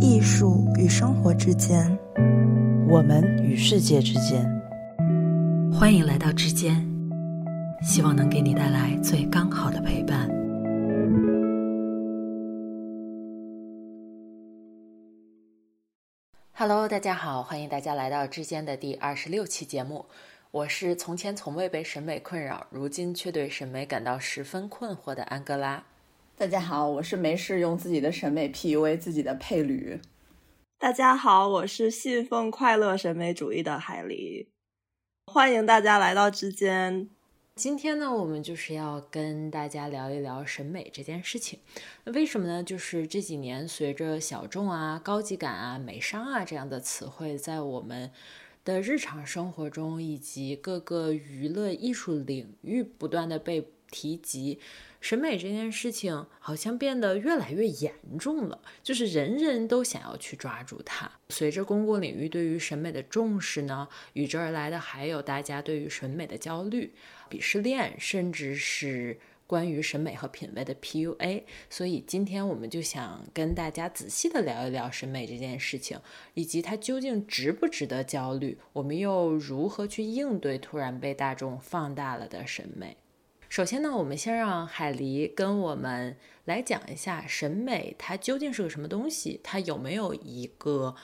艺术与生活之间，我们与世界之间。欢迎来到之间，希望能给你带来最刚好的陪伴。Hello，大家好，欢迎大家来到之间的第二十六期节目。我是从前从未被审美困扰，如今却对审美感到十分困惑的安哥拉。大家好，我是没事用自己的审美 PUA 自己的配驴。大家好，我是信奉快乐审美主义的海狸。欢迎大家来到之间。今天呢，我们就是要跟大家聊一聊审美这件事情。那为什么呢？就是这几年随着小众啊、高级感啊、美商啊这样的词汇在我们的日常生活中以及各个娱乐艺术领域不断的被提及。审美这件事情好像变得越来越严重了，就是人人都想要去抓住它。随着公共领域对于审美的重视呢，与之而来的还有大家对于审美的焦虑、鄙视链，甚至是关于审美和品味的 PUA。所以今天我们就想跟大家仔细的聊一聊审美这件事情，以及它究竟值不值得焦虑，我们又如何去应对突然被大众放大了的审美。首先呢，我们先让海狸跟我们来讲一下审美它究竟是个什么东西，它有没有一个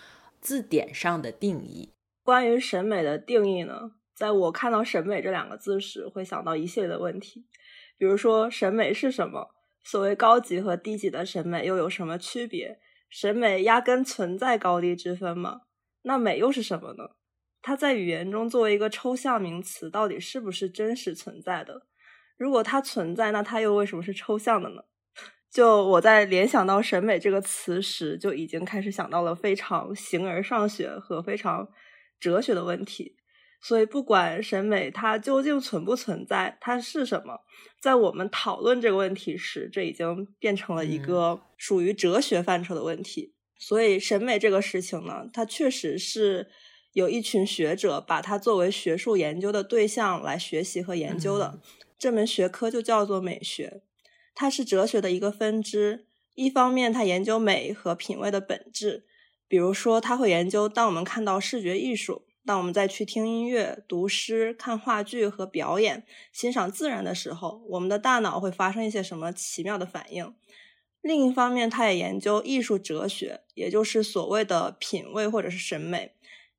字典上的定义？关于审美的定义呢，在我看到“审美”这两个字时，会想到一系列的问题，比如说审美是什么？所谓高级和低级的审美又有什么区别？审美压根存在高低之分吗？那美又是什么呢？它在语言中作为一个抽象名词，到底是不是真实存在的？如果它存在，那它又为什么是抽象的呢？就我在联想到“审美”这个词时，就已经开始想到了非常形而上学和非常哲学的问题。所以，不管审美它究竟存不存在，它是什么，在我们讨论这个问题时，这已经变成了一个属于哲学范畴的问题。所以，审美这个事情呢，它确实是有一群学者把它作为学术研究的对象来学习和研究的。这门学科就叫做美学，它是哲学的一个分支。一方面，它研究美和品味的本质，比如说，它会研究当我们看到视觉艺术，当我们再去听音乐、读诗、看话剧和表演、欣赏自然的时候，我们的大脑会发生一些什么奇妙的反应。另一方面，它也研究艺术哲学，也就是所谓的品味或者是审美。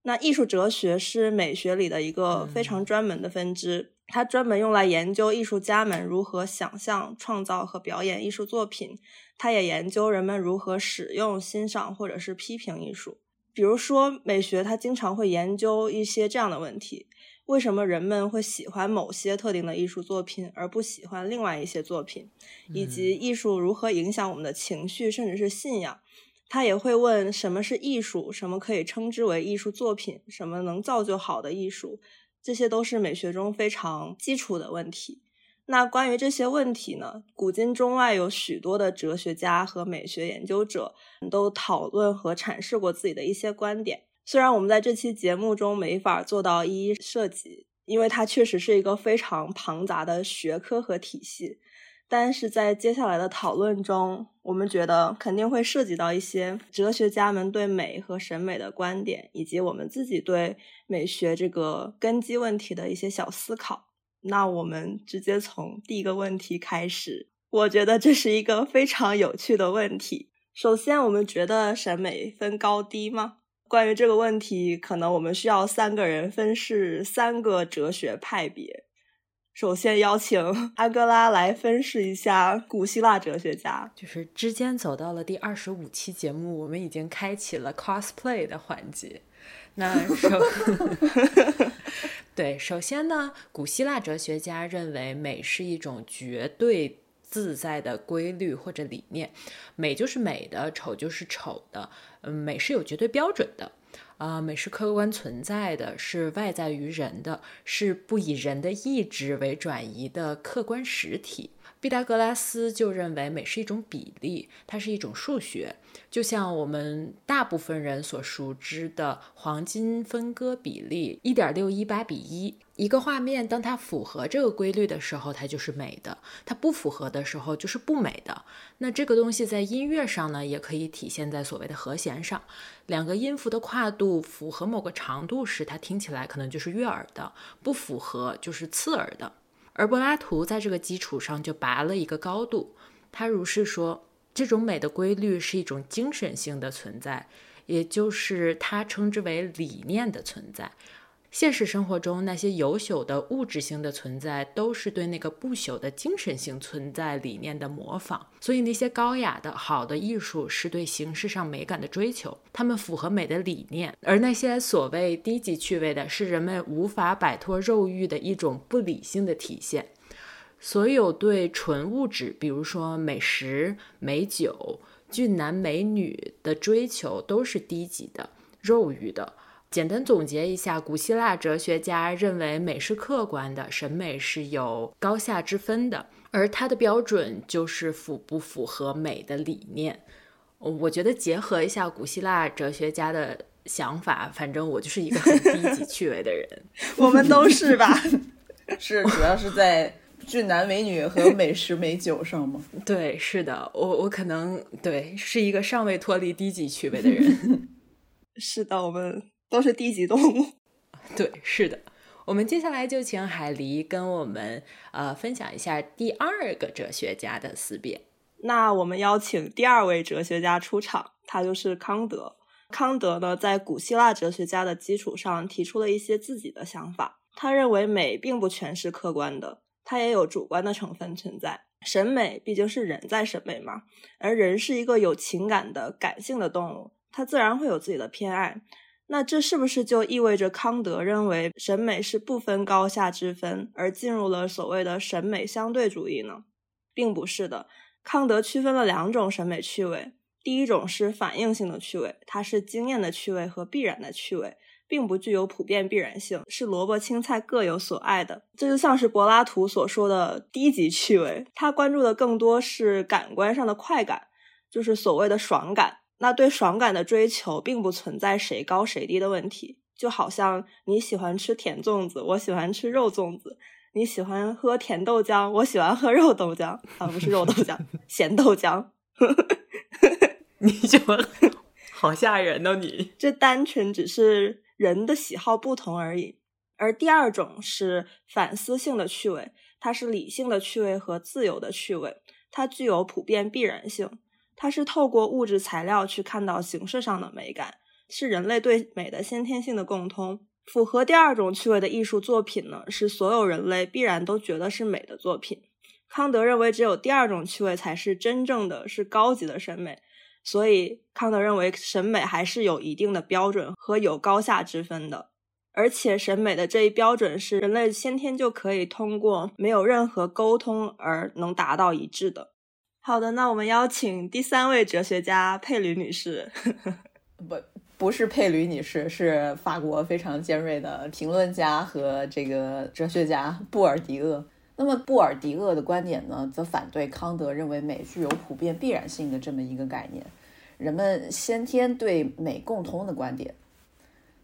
那艺术哲学是美学里的一个非常专门的分支。它专门用来研究艺术家们如何想象、创造和表演艺术作品。它也研究人们如何使用、欣赏或者是批评艺术。比如说，美学它经常会研究一些这样的问题：为什么人们会喜欢某些特定的艺术作品，而不喜欢另外一些作品？以及艺术如何影响我们的情绪，甚至是信仰？他也会问：什么是艺术？什么可以称之为艺术作品？什么能造就好的艺术？这些都是美学中非常基础的问题。那关于这些问题呢，古今中外有许多的哲学家和美学研究者都讨论和阐释过自己的一些观点。虽然我们在这期节目中没法做到一一涉及，因为它确实是一个非常庞杂的学科和体系。但是在接下来的讨论中，我们觉得肯定会涉及到一些哲学家们对美和审美的观点，以及我们自己对美学这个根基问题的一些小思考。那我们直接从第一个问题开始，我觉得这是一个非常有趣的问题。首先，我们觉得审美分高低吗？关于这个问题，可能我们需要三个人分饰三个哲学派别。首先邀请阿格拉来分析一下古希腊哲学家。就是之间走到了第二十五期节目，我们已经开启了 cosplay 的环节。那首 对，首先呢，古希腊哲学家认为美是一种绝对自在的规律或者理念，美就是美的，丑就是丑的，嗯，美是有绝对标准的。啊，美是客观存在的，是外在于人的，是不以人的意志为转移的客观实体。毕达哥拉斯就认为美是一种比例，它是一种数学，就像我们大部分人所熟知的黄金分割比例，一点六一八比一。一个画面，当它符合这个规律的时候，它就是美的；它不符合的时候，就是不美的。那这个东西在音乐上呢，也可以体现在所谓的和弦上。两个音符的跨度符合某个长度时，它听起来可能就是悦耳的；不符合就是刺耳的。而柏拉图在这个基础上就拔了一个高度，他如是说：这种美的规律是一种精神性的存在，也就是他称之为理念的存在。现实生活中，那些有朽的物质性的存在，都是对那个不朽的精神性存在理念的模仿。所以，那些高雅的好的艺术是对形式上美感的追求，它们符合美的理念；而那些所谓低级趣味的，是人们无法摆脱肉欲的一种不理性的体现。所有对纯物质，比如说美食、美酒、俊男美女的追求，都是低级的、肉欲的。简单总结一下，古希腊哲学家认为美是客观的，审美是有高下之分的，而它的标准就是符不符合美的理念。我觉得结合一下古希腊哲学家的想法，反正我就是一个很低级趣味的人。我们都是吧？是，主要是在俊男美女和美食美酒上吗？对，是的，我我可能对是一个尚未脱离低级趣味的人。是的，我们。都是低级动物，对，是的。我们接下来就请海狸跟我们呃分享一下第二个哲学家的思辨。那我们邀请第二位哲学家出场，他就是康德。康德呢，在古希腊哲学家的基础上提出了一些自己的想法。他认为美并不全是客观的，它也有主观的成分存在。审美毕竟是人在审美嘛，而人是一个有情感的感性的动物，他自然会有自己的偏爱。那这是不是就意味着康德认为审美是不分高下之分，而进入了所谓的审美相对主义呢？并不是的，康德区分了两种审美趣味，第一种是反应性的趣味，它是经验的趣味和必然的趣味，并不具有普遍必然性，是萝卜青菜各有所爱的。这就像是柏拉图所说的低级趣味，他关注的更多是感官上的快感，就是所谓的爽感。那对爽感的追求并不存在谁高谁低的问题，就好像你喜欢吃甜粽子，我喜欢吃肉粽子；你喜欢喝甜豆浆，我喜欢喝肉豆浆啊，不是肉豆浆，咸豆浆。你喜欢？好吓人哦！你这单纯只是人的喜好不同而已。而第二种是反思性的趣味，它是理性的趣味和自由的趣味，它具有普遍必然性。它是透过物质材料去看到形式上的美感，是人类对美的先天性的共通。符合第二种趣味的艺术作品呢，是所有人类必然都觉得是美的作品。康德认为，只有第二种趣味才是真正的是高级的审美。所以，康德认为审美还是有一定的标准和有高下之分的，而且审美的这一标准是人类先天就可以通过没有任何沟通而能达到一致的。好的，那我们邀请第三位哲学家佩吕女士。不，不是佩吕女士，是法国非常尖锐的评论家和这个哲学家布尔迪厄。那么，布尔迪厄的观点呢，则反对康德认为美具有普遍必然性的这么一个概念，人们先天对美共通的观点。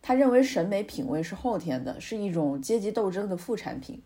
他认为审美品味是后天的，是一种阶级斗争的副产品，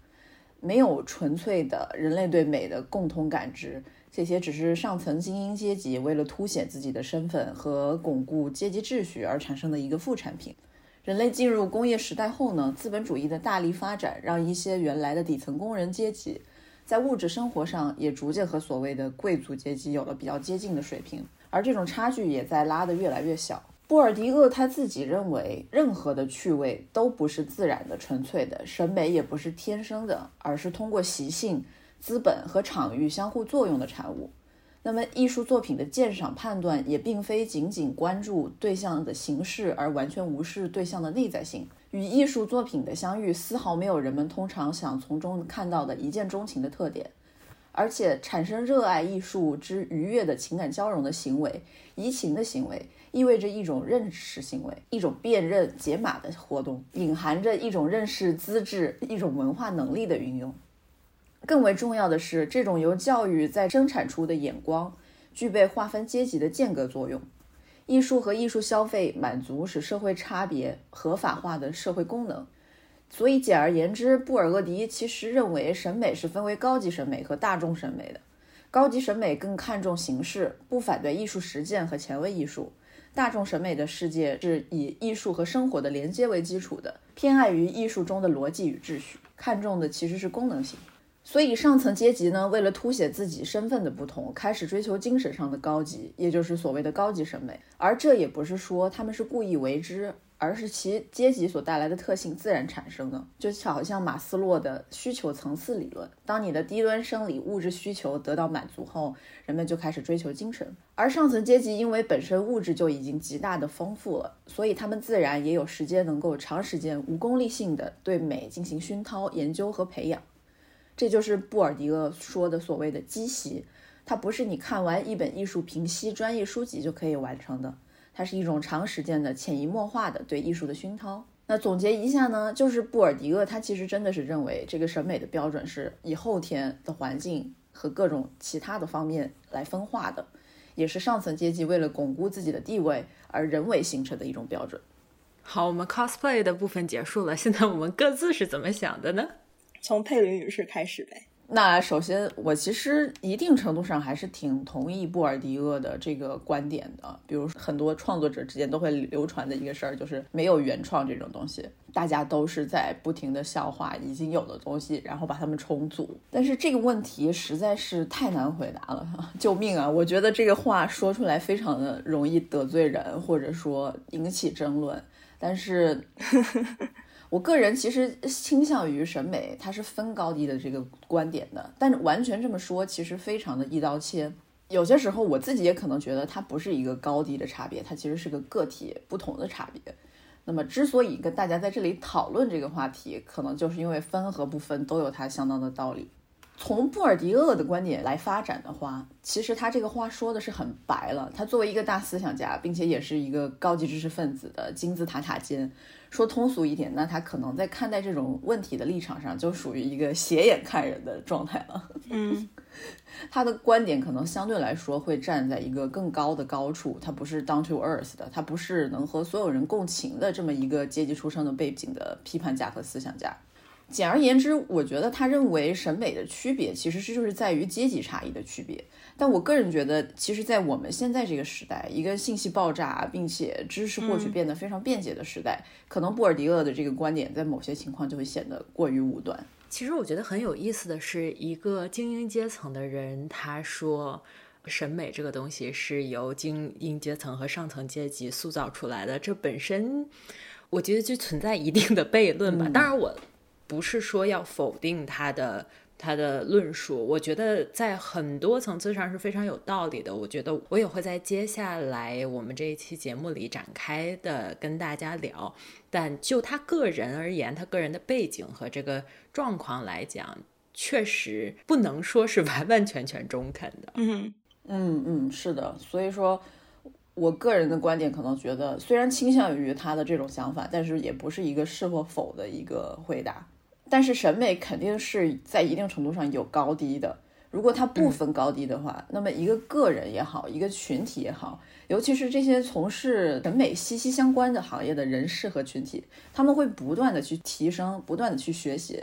没有纯粹的人类对美的共同感知。这些只是上层精英阶级为了凸显自己的身份和巩固阶级秩序而产生的一个副产品。人类进入工业时代后呢，资本主义的大力发展让一些原来的底层工人阶级在物质生活上也逐渐和所谓的贵族阶级有了比较接近的水平，而这种差距也在拉得越来越小。布尔迪厄他自己认为，任何的趣味都不是自然的、纯粹的，审美也不是天生的，而是通过习性。资本和场域相互作用的产物。那么，艺术作品的鉴赏判断也并非仅仅关注对象的形式，而完全无视对象的内在性。与艺术作品的相遇，丝毫没有人们通常想从中看到的一见钟情的特点。而且，产生热爱艺术之愉悦的情感交融的行为、移情的行为，意味着一种认识行为，一种辨认解码的活动，隐含着一种认识资质、一种文化能力的运用。更为重要的是，这种由教育在生产出的眼光，具备划分阶级的间隔作用。艺术和艺术消费满足使社会差别合法化的社会功能。所以，简而言之，布尔厄迪其实认为审美是分为高级审美和大众审美的。高级审美更看重形式，不反对艺术实践和前卫艺术；大众审美的世界是以艺术和生活的连接为基础的，偏爱于艺术中的逻辑与秩序，看重的其实是功能性。所以，上层阶级呢，为了凸显自己身份的不同，开始追求精神上的高级，也就是所谓的高级审美。而这也不是说他们是故意为之。而是其阶级所带来的特性自然产生的，就好像马斯洛的需求层次理论。当你的低端生理物质需求得到满足后，人们就开始追求精神。而上层阶级因为本身物质就已经极大的丰富了，所以他们自然也有时间能够长时间无功利性的对美进行熏陶、研究和培养。这就是布尔迪厄说的所谓的积习，它不是你看完一本艺术评析专业书籍就可以完成的。它是一种长时间的潜移默化的对艺术的熏陶。那总结一下呢，就是布尔迪厄他其实真的是认为这个审美的标准是以后天的环境和各种其他的方面来分化的，也是上层阶级为了巩固自己的地位而人为形成的一种标准。好，我们 cosplay 的部分结束了，现在我们各自是怎么想的呢？从佩林女士开始呗。那首先，我其实一定程度上还是挺同意布尔迪厄的这个观点的。比如很多创作者之间都会流传的一个事儿，就是没有原创这种东西，大家都是在不停的消化已经有的东西，然后把它们重组。但是这个问题实在是太难回答了，救命啊！我觉得这个话说出来非常的容易得罪人，或者说引起争论，但是。我个人其实倾向于审美，它是分高低的这个观点的，但是完全这么说，其实非常的一刀切。有些时候我自己也可能觉得它不是一个高低的差别，它其实是个个体不同的差别。那么之所以跟大家在这里讨论这个话题，可能就是因为分和不分都有它相当的道理。从布尔迪厄的观点来发展的话，其实他这个话说的是很白了。他作为一个大思想家，并且也是一个高级知识分子的金字塔塔尖。说通俗一点，那他可能在看待这种问题的立场上，就属于一个斜眼看人的状态了。嗯，他的观点可能相对来说会站在一个更高的高处，他不是 down to earth 的，他不是能和所有人共情的这么一个阶级出身的背景的批判家和思想家。简而言之，我觉得他认为审美的区别其实是就是在于阶级差异的区别。但我个人觉得，其实，在我们现在这个时代，一个信息爆炸并且知识获取变得非常便捷的时代，可能布尔迪厄的这个观点在某些情况就会显得过于武断。其实我觉得很有意思的是，一个精英阶层的人他说，审美这个东西是由精英阶层和上层阶级塑造出来的，这本身我觉得就存在一定的悖论吧。当然，我不是说要否定他的。他的论述，我觉得在很多层次上是非常有道理的。我觉得我也会在接下来我们这一期节目里展开的跟大家聊。但就他个人而言，他个人的背景和这个状况来讲，确实不能说是完完全全中肯的。嗯嗯嗯，是的。所以说，我个人的观点可能觉得，虽然倾向于他的这种想法，但是也不是一个是或否的一个回答。但是审美肯定是在一定程度上有高低的。如果它不分高低的话，那么一个个人也好，一个群体也好，尤其是这些从事审美息息相关的行业的人士和群体，他们会不断的去提升，不断的去学习，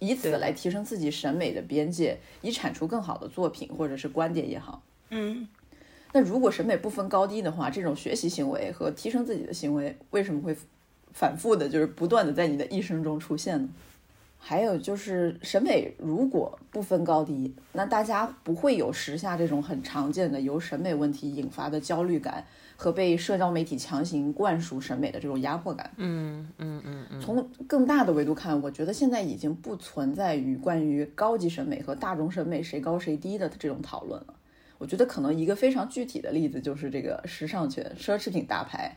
以此来提升自己审美的边界，以产出更好的作品或者是观点也好。嗯，那如果审美不分高低的话，这种学习行为和提升自己的行为，为什么会反复的，就是不断的在你的一生中出现呢？还有就是审美如果不分高低，那大家不会有时下这种很常见的由审美问题引发的焦虑感和被社交媒体强行灌输审美的这种压迫感。嗯嗯嗯嗯。从更大的维度看，我觉得现在已经不存在于关于高级审美和大众审美谁高谁低的这种讨论了。我觉得可能一个非常具体的例子就是这个时尚圈奢侈品大牌。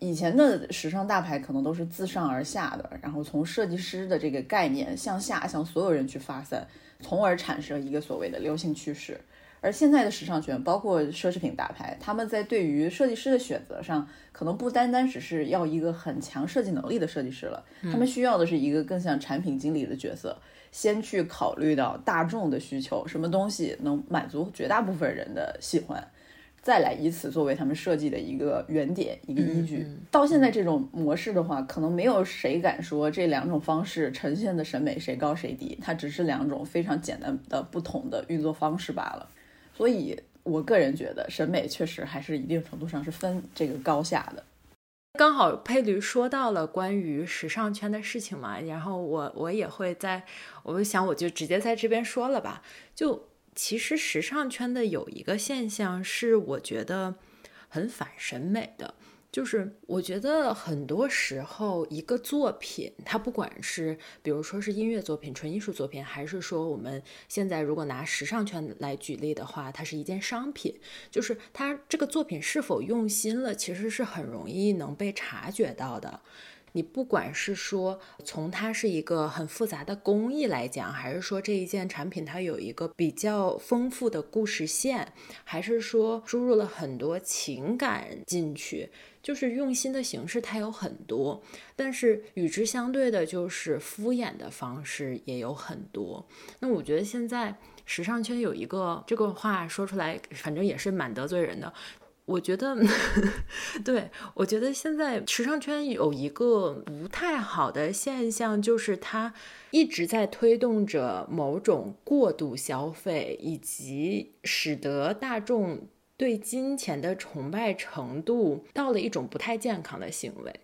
以前的时尚大牌可能都是自上而下的，然后从设计师的这个概念向下向所有人去发散，从而产生一个所谓的流行趋势。而现在的时尚圈，包括奢侈品大牌，他们在对于设计师的选择上，可能不单单只是要一个很强设计能力的设计师了，他们需要的是一个更像产品经理的角色，先去考虑到大众的需求，什么东西能满足绝大部分人的喜欢。再来以此作为他们设计的一个原点、一个依据。到现在这种模式的话，可能没有谁敢说这两种方式呈现的审美谁高谁低，它只是两种非常简单的不同的运作方式罢了。所以，我个人觉得审美确实还是一定程度上是分这个高下的。刚好佩驴说到了关于时尚圈的事情嘛，然后我我也会在，我想我就直接在这边说了吧，就。其实时尚圈的有一个现象是，我觉得很反审美的，就是我觉得很多时候一个作品，它不管是比如说是音乐作品、纯艺术作品，还是说我们现在如果拿时尚圈来举例的话，它是一件商品，就是它这个作品是否用心了，其实是很容易能被察觉到的。你不管是说从它是一个很复杂的工艺来讲，还是说这一件产品它有一个比较丰富的故事线，还是说输入了很多情感进去，就是用心的形式它有很多，但是与之相对的就是敷衍的方式也有很多。那我觉得现在时尚圈有一个这个话说出来，反正也是蛮得罪人的。我觉得，对我觉得现在时尚圈有一个不太好的现象，就是它一直在推动着某种过度消费，以及使得大众对金钱的崇拜程度到了一种不太健康的行为。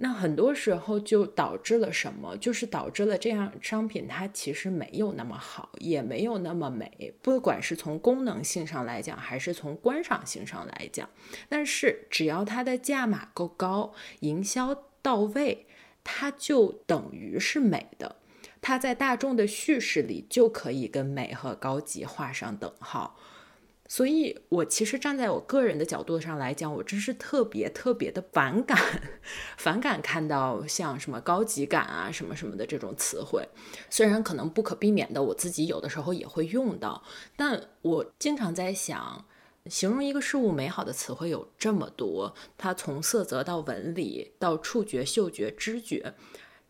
那很多时候就导致了什么？就是导致了这样商品它其实没有那么好，也没有那么美，不管是从功能性上来讲，还是从观赏性上来讲。但是只要它的价码够高，营销到位，它就等于是美的。它在大众的叙事里就可以跟美和高级画上等号。所以，我其实站在我个人的角度上来讲，我真是特别特别的反感，反感看到像什么高级感啊、什么什么的这种词汇。虽然可能不可避免的，我自己有的时候也会用到，但我经常在想，形容一个事物美好的词汇有这么多，它从色泽到纹理到触觉、嗅觉、知觉，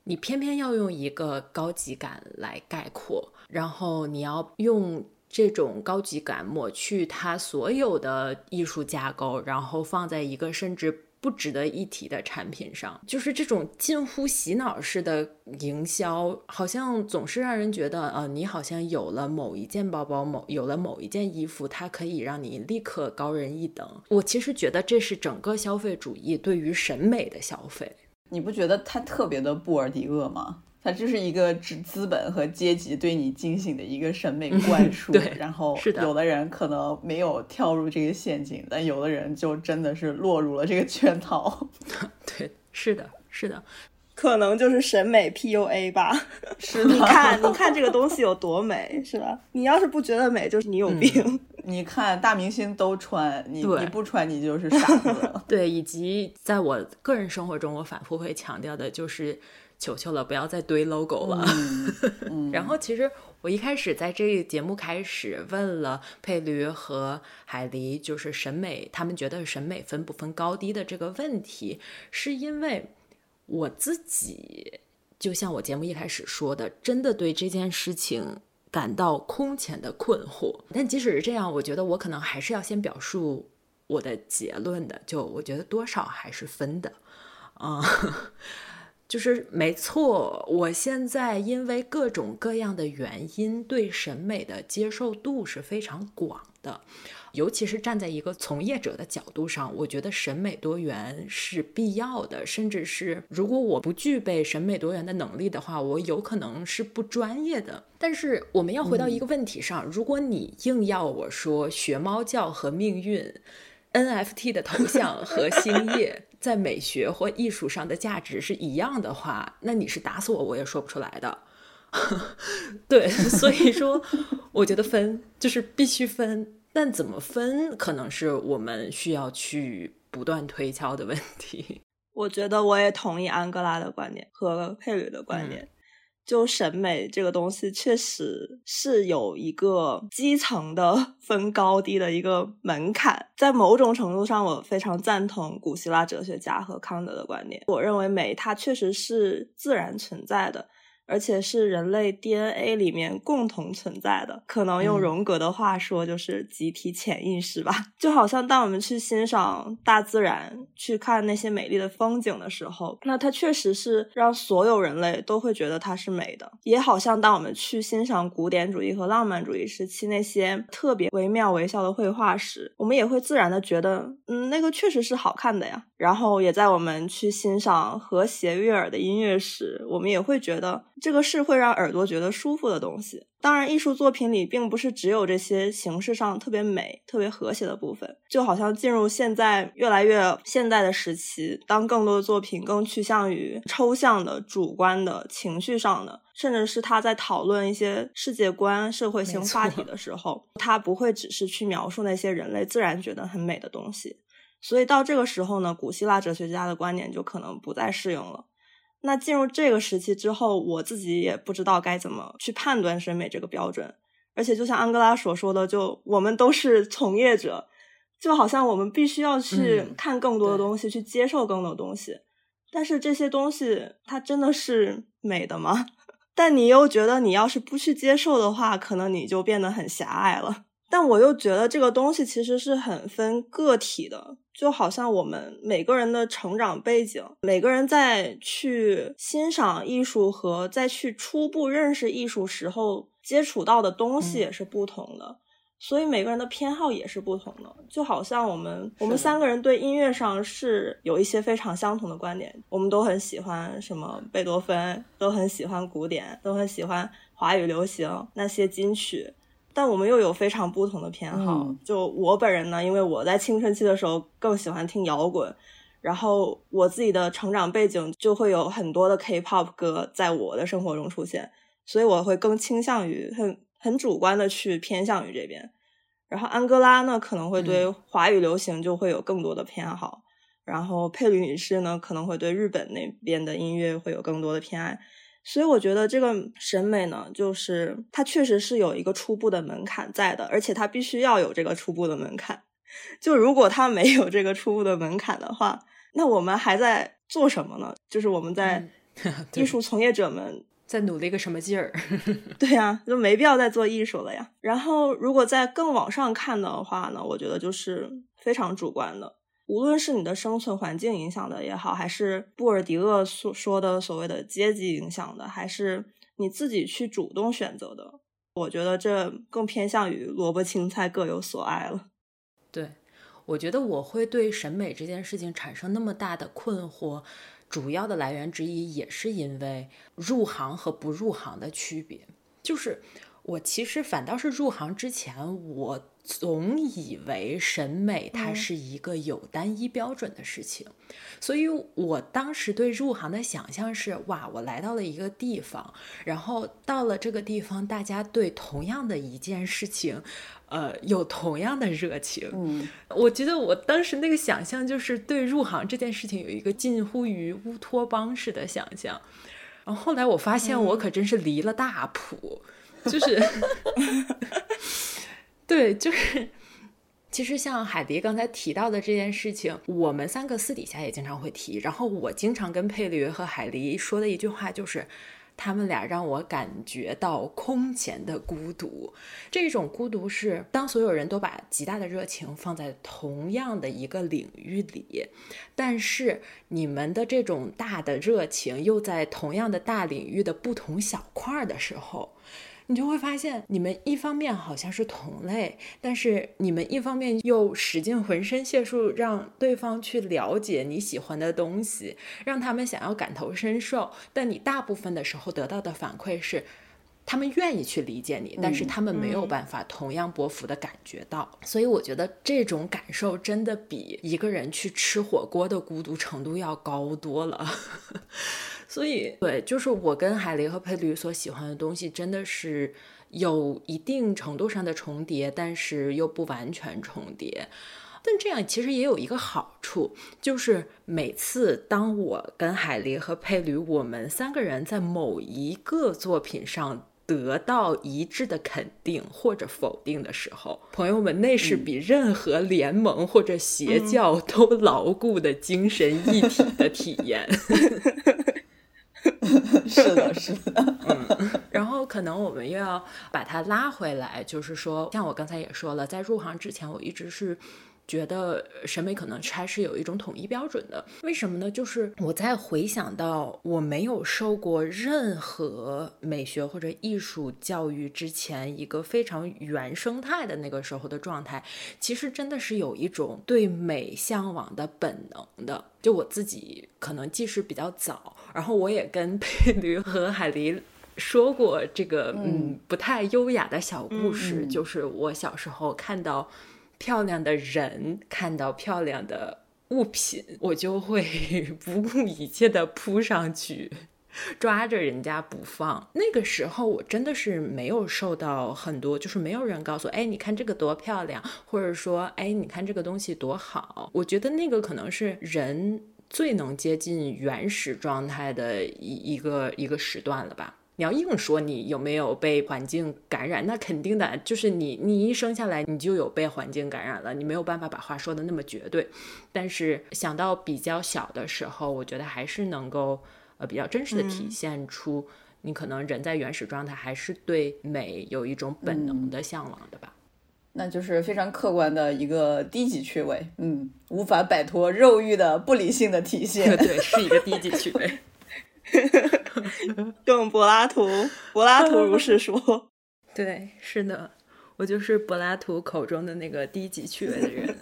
你偏偏要用一个高级感来概括，然后你要用。这种高级感抹去它所有的艺术架构，然后放在一个甚至不值得一提的产品上，就是这种近乎洗脑式的营销，好像总是让人觉得，呃，你好像有了某一件包包，某有了某一件衣服，它可以让你立刻高人一等。我其实觉得这是整个消费主义对于审美的消费，你不觉得它特别的布尔迪厄吗？它就是一个资资本和阶级对你进行的一个审美灌 输，对，然后是的，有的人可能没有跳入这个陷阱，但有的人就真的是落入了这个圈套。对，是的，是的，可能就是审美 PUA 吧。是的，你看，你看这个东西有多美，是吧？你要是不觉得美，就是你有病。你看大明星都穿，你你不穿，你就是傻子。对，以及在我个人生活中，我反复会强调的就是。求求了，不要再堆 logo 了。然后，其实我一开始在这个节目开始问了佩驴和海狸，就是审美，他们觉得审美分不分高低的这个问题，是因为我自己就像我节目一开始说的，真的对这件事情感到空前的困惑。但即使是这样，我觉得我可能还是要先表述我的结论的，就我觉得多少还是分的，啊。就是没错，我现在因为各种各样的原因，对审美的接受度是非常广的。尤其是站在一个从业者的角度上，我觉得审美多元是必要的，甚至是如果我不具备审美多元的能力的话，我有可能是不专业的。但是我们要回到一个问题上，如果你硬要我说学猫叫和命运。NFT 的头像和星夜在美学或艺术上的价值是一样的话，那你是打死我我也说不出来的。对，所以说我觉得分就是必须分，但怎么分可能是我们需要去不断推敲的问题。我觉得我也同意安哥拉的观点和佩吕的观点。就审美这个东西，确实是有一个基层的 分高低的一个门槛。在某种程度上，我非常赞同古希腊哲学家和康德的观点。我认为美它确实是自然存在的，而且是人类 DNA 里面共同存在的，可能用荣格的话说，就是集体潜意识吧。就好像当我们去欣赏大自然，去看那些美丽的风景的时候，那它确实是让所有人类都会觉得它是美的。也好像当我们去欣赏古典主义和浪漫主义时期那些特别惟妙惟肖的绘画时，我们也会自然的觉得，嗯，那个确实是好看的呀。然后也在我们去欣赏和谐悦耳的音乐时，我们也会觉得。这个是会让耳朵觉得舒服的东西。当然，艺术作品里并不是只有这些形式上特别美、特别和谐的部分。就好像进入现在越来越现代的时期，当更多的作品更趋向于抽象的、主观的、情绪上的，甚至是他在讨论一些世界观、社会性话题的时候，他不会只是去描述那些人类自然觉得很美的东西。所以到这个时候呢，古希腊哲学家的观点就可能不再适用了。那进入这个时期之后，我自己也不知道该怎么去判断审美这个标准。而且，就像安哥拉所说的，就我们都是从业者，就好像我们必须要去看更多的东西，去接受更多的东西。但是这些东西，它真的是美的吗？但你又觉得，你要是不去接受的话，可能你就变得很狭隘了。但我又觉得这个东西其实是很分个体的，就好像我们每个人的成长背景，每个人在去欣赏艺术和在去初步认识艺术时候接触到的东西也是不同的，所以每个人的偏好也是不同的。就好像我们我们三个人对音乐上是有一些非常相同的观点，我们都很喜欢什么贝多芬，都很喜欢古典，都很喜欢华语流行那些金曲。但我们又有非常不同的偏好。就我本人呢，因为我在青春期的时候更喜欢听摇滚，然后我自己的成长背景就会有很多的 K-pop 歌在我的生活中出现，所以我会更倾向于很很主观的去偏向于这边。然后安哥拉呢，可能会对华语流行就会有更多的偏好，然后佩吕女士呢，可能会对日本那边的音乐会有更多的偏爱。所以我觉得这个审美呢，就是它确实是有一个初步的门槛在的，而且它必须要有这个初步的门槛。就如果它没有这个初步的门槛的话，那我们还在做什么呢？就是我们在 艺术从业者们在努力个什么劲儿？对呀，就没必要再做艺术了呀。然后如果再更往上看的话呢，我觉得就是非常主观的。无论是你的生存环境影响的也好，还是布尔迪厄所说的所谓的阶级影响的，还是你自己去主动选择的，我觉得这更偏向于萝卜青菜各有所爱了。对，我觉得我会对审美这件事情产生那么大的困惑，主要的来源之一也是因为入行和不入行的区别，就是我其实反倒是入行之前我。总以为审美它是一个有单一标准的事情，所以我当时对入行的想象是：哇，我来到了一个地方，然后到了这个地方，大家对同样的一件事情，呃，有同样的热情。嗯，我觉得我当时那个想象就是对入行这件事情有一个近乎于乌托邦式的想象。然后后来我发现，我可真是离了大谱，就是。对，就是，其实像海迪刚才提到的这件事情，我们三个私底下也经常会提。然后我经常跟佩驴和海狸说的一句话就是，他们俩让我感觉到空前的孤独。这种孤独是当所有人都把极大的热情放在同样的一个领域里，但是你们的这种大的热情又在同样的大领域的不同小块的时候。你就会发现，你们一方面好像是同类，但是你们一方面又使尽浑身解数让对方去了解你喜欢的东西，让他们想要感同身受。但你大部分的时候得到的反馈是，他们愿意去理解你，但是他们没有办法同样波幅的感觉到。所以我觉得这种感受真的比一个人去吃火锅的孤独程度要高多了。所以，对，就是我跟海狸和佩驴所喜欢的东西，真的是有一定程度上的重叠，但是又不完全重叠。但这样其实也有一个好处，就是每次当我跟海狸和佩驴，我们三个人在某一个作品上得到一致的肯定或者否定的时候，朋友们，那是比任何联盟或者邪教都牢固的精神一体的体验。是的，是的。嗯，然后可能我们又要把它拉回来，就是说，像我刚才也说了，在入行之前，我一直是。觉得审美可能还是有一种统一标准的，为什么呢？就是我在回想到我没有受过任何美学或者艺术教育之前，一个非常原生态的那个时候的状态，其实真的是有一种对美向往的本能的。就我自己可能记事比较早，然后我也跟 佩驴和海狸说过这个嗯不太优雅的小故事，就是我小时候看到。漂亮的人看到漂亮的物品，我就会 不顾一切的扑上去，抓着人家不放。那个时候我真的是没有受到很多，就是没有人告诉，哎，你看这个多漂亮，或者说，哎，你看这个东西多好。我觉得那个可能是人最能接近原始状态的一一个一个时段了吧。你要硬说你有没有被环境感染，那肯定的，就是你你一生下来你就有被环境感染了，你没有办法把话说的那么绝对。但是想到比较小的时候，我觉得还是能够呃比较真实的体现出你可能人在原始状态还是对美有一种本能的向往的吧。那就是非常客观的一个低级趣味，嗯，无法摆脱肉欲的不理性的体现。对，是一个低级趣味。用柏拉图，柏拉图如是说。对，是的，我就是柏拉图口中的那个低级趣味的人。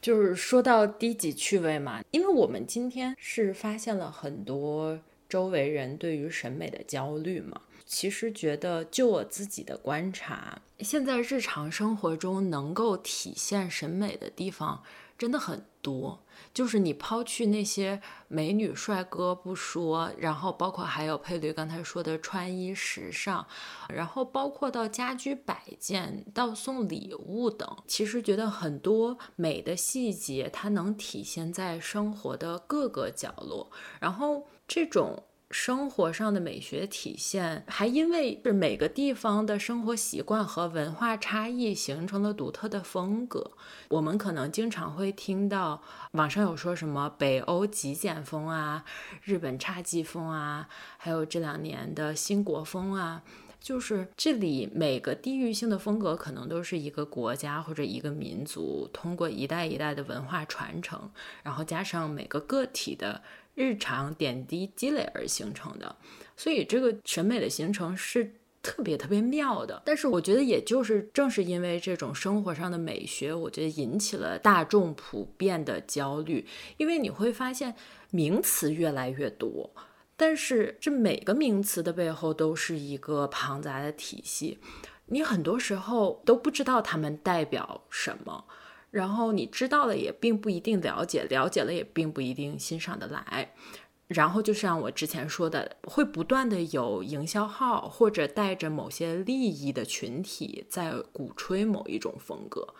就是说到低级趣味嘛，因为我们今天是发现了很多周围人对于审美的焦虑嘛。其实觉得，就我自己的观察，现在日常生活中能够体现审美的地方真的很多。就是你抛去那些美女帅哥不说，然后包括还有佩驴刚才说的穿衣时尚，然后包括到家居摆件到送礼物等，其实觉得很多美的细节它能体现在生活的各个角落，然后这种。生活上的美学体现，还因为是每个地方的生活习惯和文化差异形成了独特的风格。我们可能经常会听到网上有说什么北欧极简风啊，日本侘寂风啊，还有这两年的新国风啊，就是这里每个地域性的风格可能都是一个国家或者一个民族通过一代一代的文化传承，然后加上每个个体的。日常点滴积累而形成的，所以这个审美的形成是特别特别妙的。但是我觉得，也就是正是因为这种生活上的美学，我觉得引起了大众普遍的焦虑。因为你会发现名词越来越多，但是这每个名词的背后都是一个庞杂的体系，你很多时候都不知道它们代表什么。然后你知道了也并不一定了解，了解了也并不一定欣赏得来。然后就像我之前说的，会不断的有营销号或者带着某些利益的群体在鼓吹某一种风格。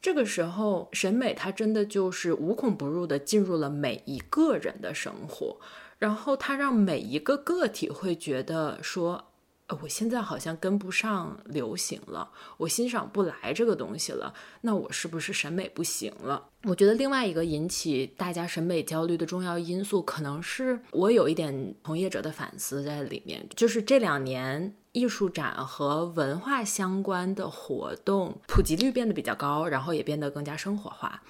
这个时候，审美它真的就是无孔不入的进入了每一个人的生活，然后它让每一个个体会觉得说。呃，我现在好像跟不上流行了，我欣赏不来这个东西了，那我是不是审美不行了？我觉得另外一个引起大家审美焦虑的重要因素，可能是我有一点从业者的反思在里面，就是这两年艺术展和文化相关的活动普及率变得比较高，然后也变得更加生活化。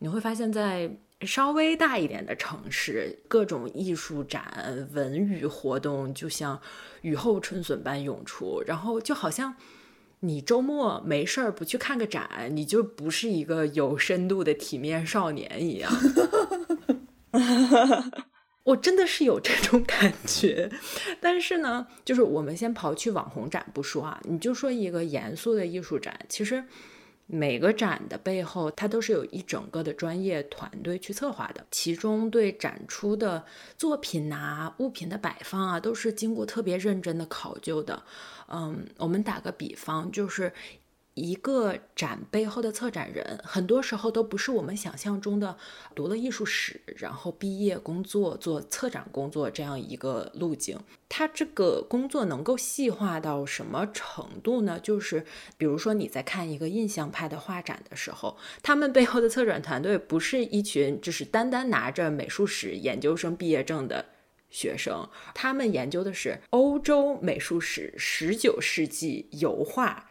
你会发现在。稍微大一点的城市，各种艺术展、文娱活动就像雨后春笋般涌出，然后就好像你周末没事儿不去看个展，你就不是一个有深度的体面少年一样。我真的是有这种感觉，但是呢，就是我们先刨去网红展不说啊，你就说一个严肃的艺术展，其实。每个展的背后，它都是有一整个的专业团队去策划的，其中对展出的作品啊、物品的摆放啊，都是经过特别认真的考究的。嗯，我们打个比方，就是。一个展背后的策展人，很多时候都不是我们想象中的读了艺术史，然后毕业工作做策展工作这样一个路径。他这个工作能够细化到什么程度呢？就是比如说你在看一个印象派的画展的时候，他们背后的策展团队不是一群就是单单拿着美术史研究生毕业证的。学生，他们研究的是欧洲美术史、十九世纪油画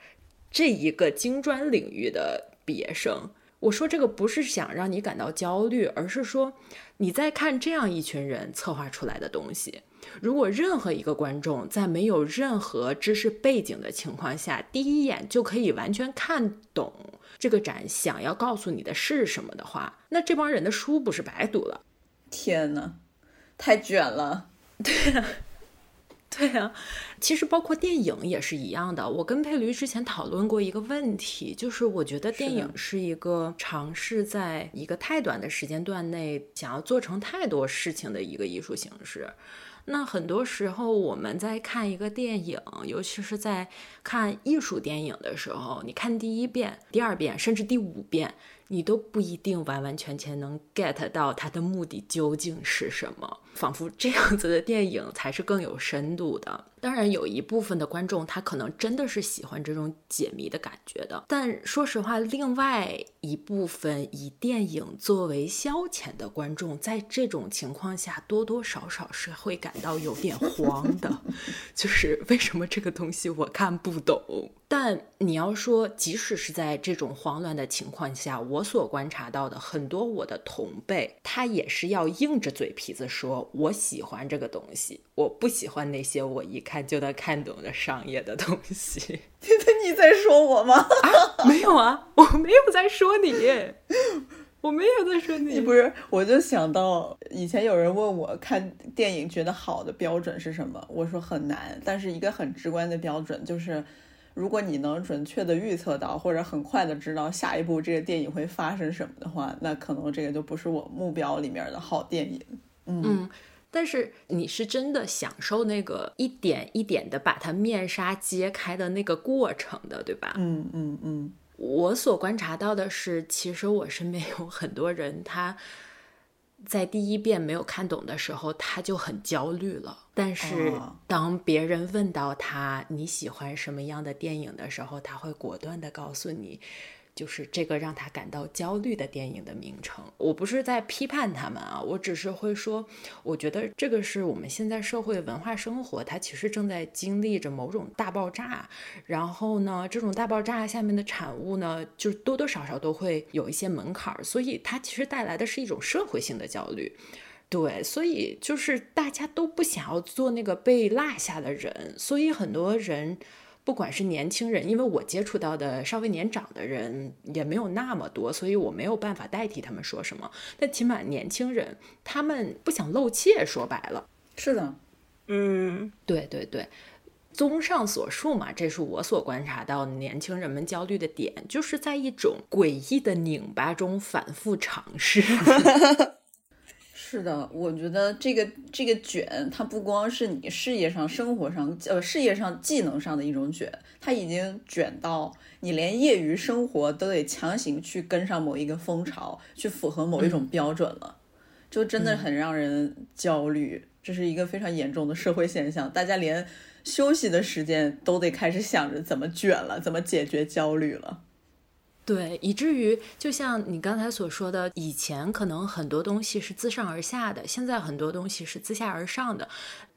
这一个精专领域的毕业生。我说这个不是想让你感到焦虑，而是说你在看这样一群人策划出来的东西。如果任何一个观众在没有任何知识背景的情况下，第一眼就可以完全看懂这个展想要告诉你的是什么的话，那这帮人的书不是白读了？天哪！太卷了，对呀，对呀。其实包括电影也是一样的。我跟佩驴之前讨论过一个问题，就是我觉得电影是一个尝试在一个太短的时间段内想要做成太多事情的一个艺术形式。那很多时候我们在看一个电影，尤其是在看艺术电影的时候，你看第一遍、第二遍，甚至第五遍。你都不一定完完全全能 get 到它的目的究竟是什么，仿佛这样子的电影才是更有深度的。当然，有一部分的观众他可能真的是喜欢这种解谜的感觉的，但说实话，另外一部分以电影作为消遣的观众，在这种情况下多多少少是会感到有点慌的，就是为什么这个东西我看不懂。但你要说，即使是在这种慌乱的情况下，我所观察到的很多我的同辈，他也是要硬着嘴皮子说，我喜欢这个东西，我不喜欢那些我一看就能看懂的商业的东西。你在说我吗？啊，没有啊，我没有在说你，我没有在说你。不是，我就想到以前有人问我看电影觉得好的标准是什么，我说很难，但是一个很直观的标准就是。如果你能准确的预测到，或者很快的知道下一步这个电影会发生什么的话，那可能这个就不是我目标里面的好电影。嗯，但是你是真的享受那个一点一点的把它面纱揭开的那个过程的，对吧？嗯嗯嗯。我所观察到的是，其实我身边有很多人，他。在第一遍没有看懂的时候，他就很焦虑了。但是当别人问到他你喜欢什么样的电影的时候，他会果断的告诉你。就是这个让他感到焦虑的电影的名称，我不是在批判他们啊，我只是会说，我觉得这个是我们现在社会文化生活，它其实正在经历着某种大爆炸，然后呢，这种大爆炸下面的产物呢，就多多少少都会有一些门槛儿，所以它其实带来的是一种社会性的焦虑，对，所以就是大家都不想要做那个被落下的人，所以很多人。不管是年轻人，因为我接触到的稍微年长的人也没有那么多，所以我没有办法代替他们说什么。但起码年轻人，他们不想露怯，说白了。是的，嗯，对对对。综上所述嘛，这是我所观察到年轻人们焦虑的点，就是在一种诡异的拧巴中反复尝试。是的，我觉得这个这个卷，它不光是你事业上、生活上，呃，事业上、技能上的一种卷，它已经卷到你连业余生活都得强行去跟上某一个风潮，去符合某一种标准了，就真的很让人焦虑。这是一个非常严重的社会现象，大家连休息的时间都得开始想着怎么卷了，怎么解决焦虑了。对，以至于就像你刚才所说的，以前可能很多东西是自上而下的，现在很多东西是自下而上的。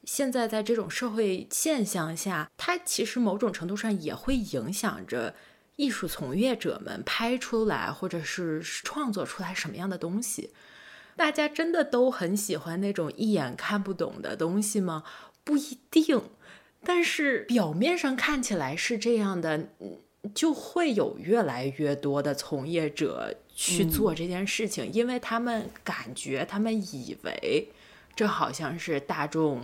现在在这种社会现象下，它其实某种程度上也会影响着艺术从业者们拍出来或者是创作出来什么样的东西。大家真的都很喜欢那种一眼看不懂的东西吗？不一定，但是表面上看起来是这样的。就会有越来越多的从业者去做这件事情，因为他们感觉，他们以为这好像是大众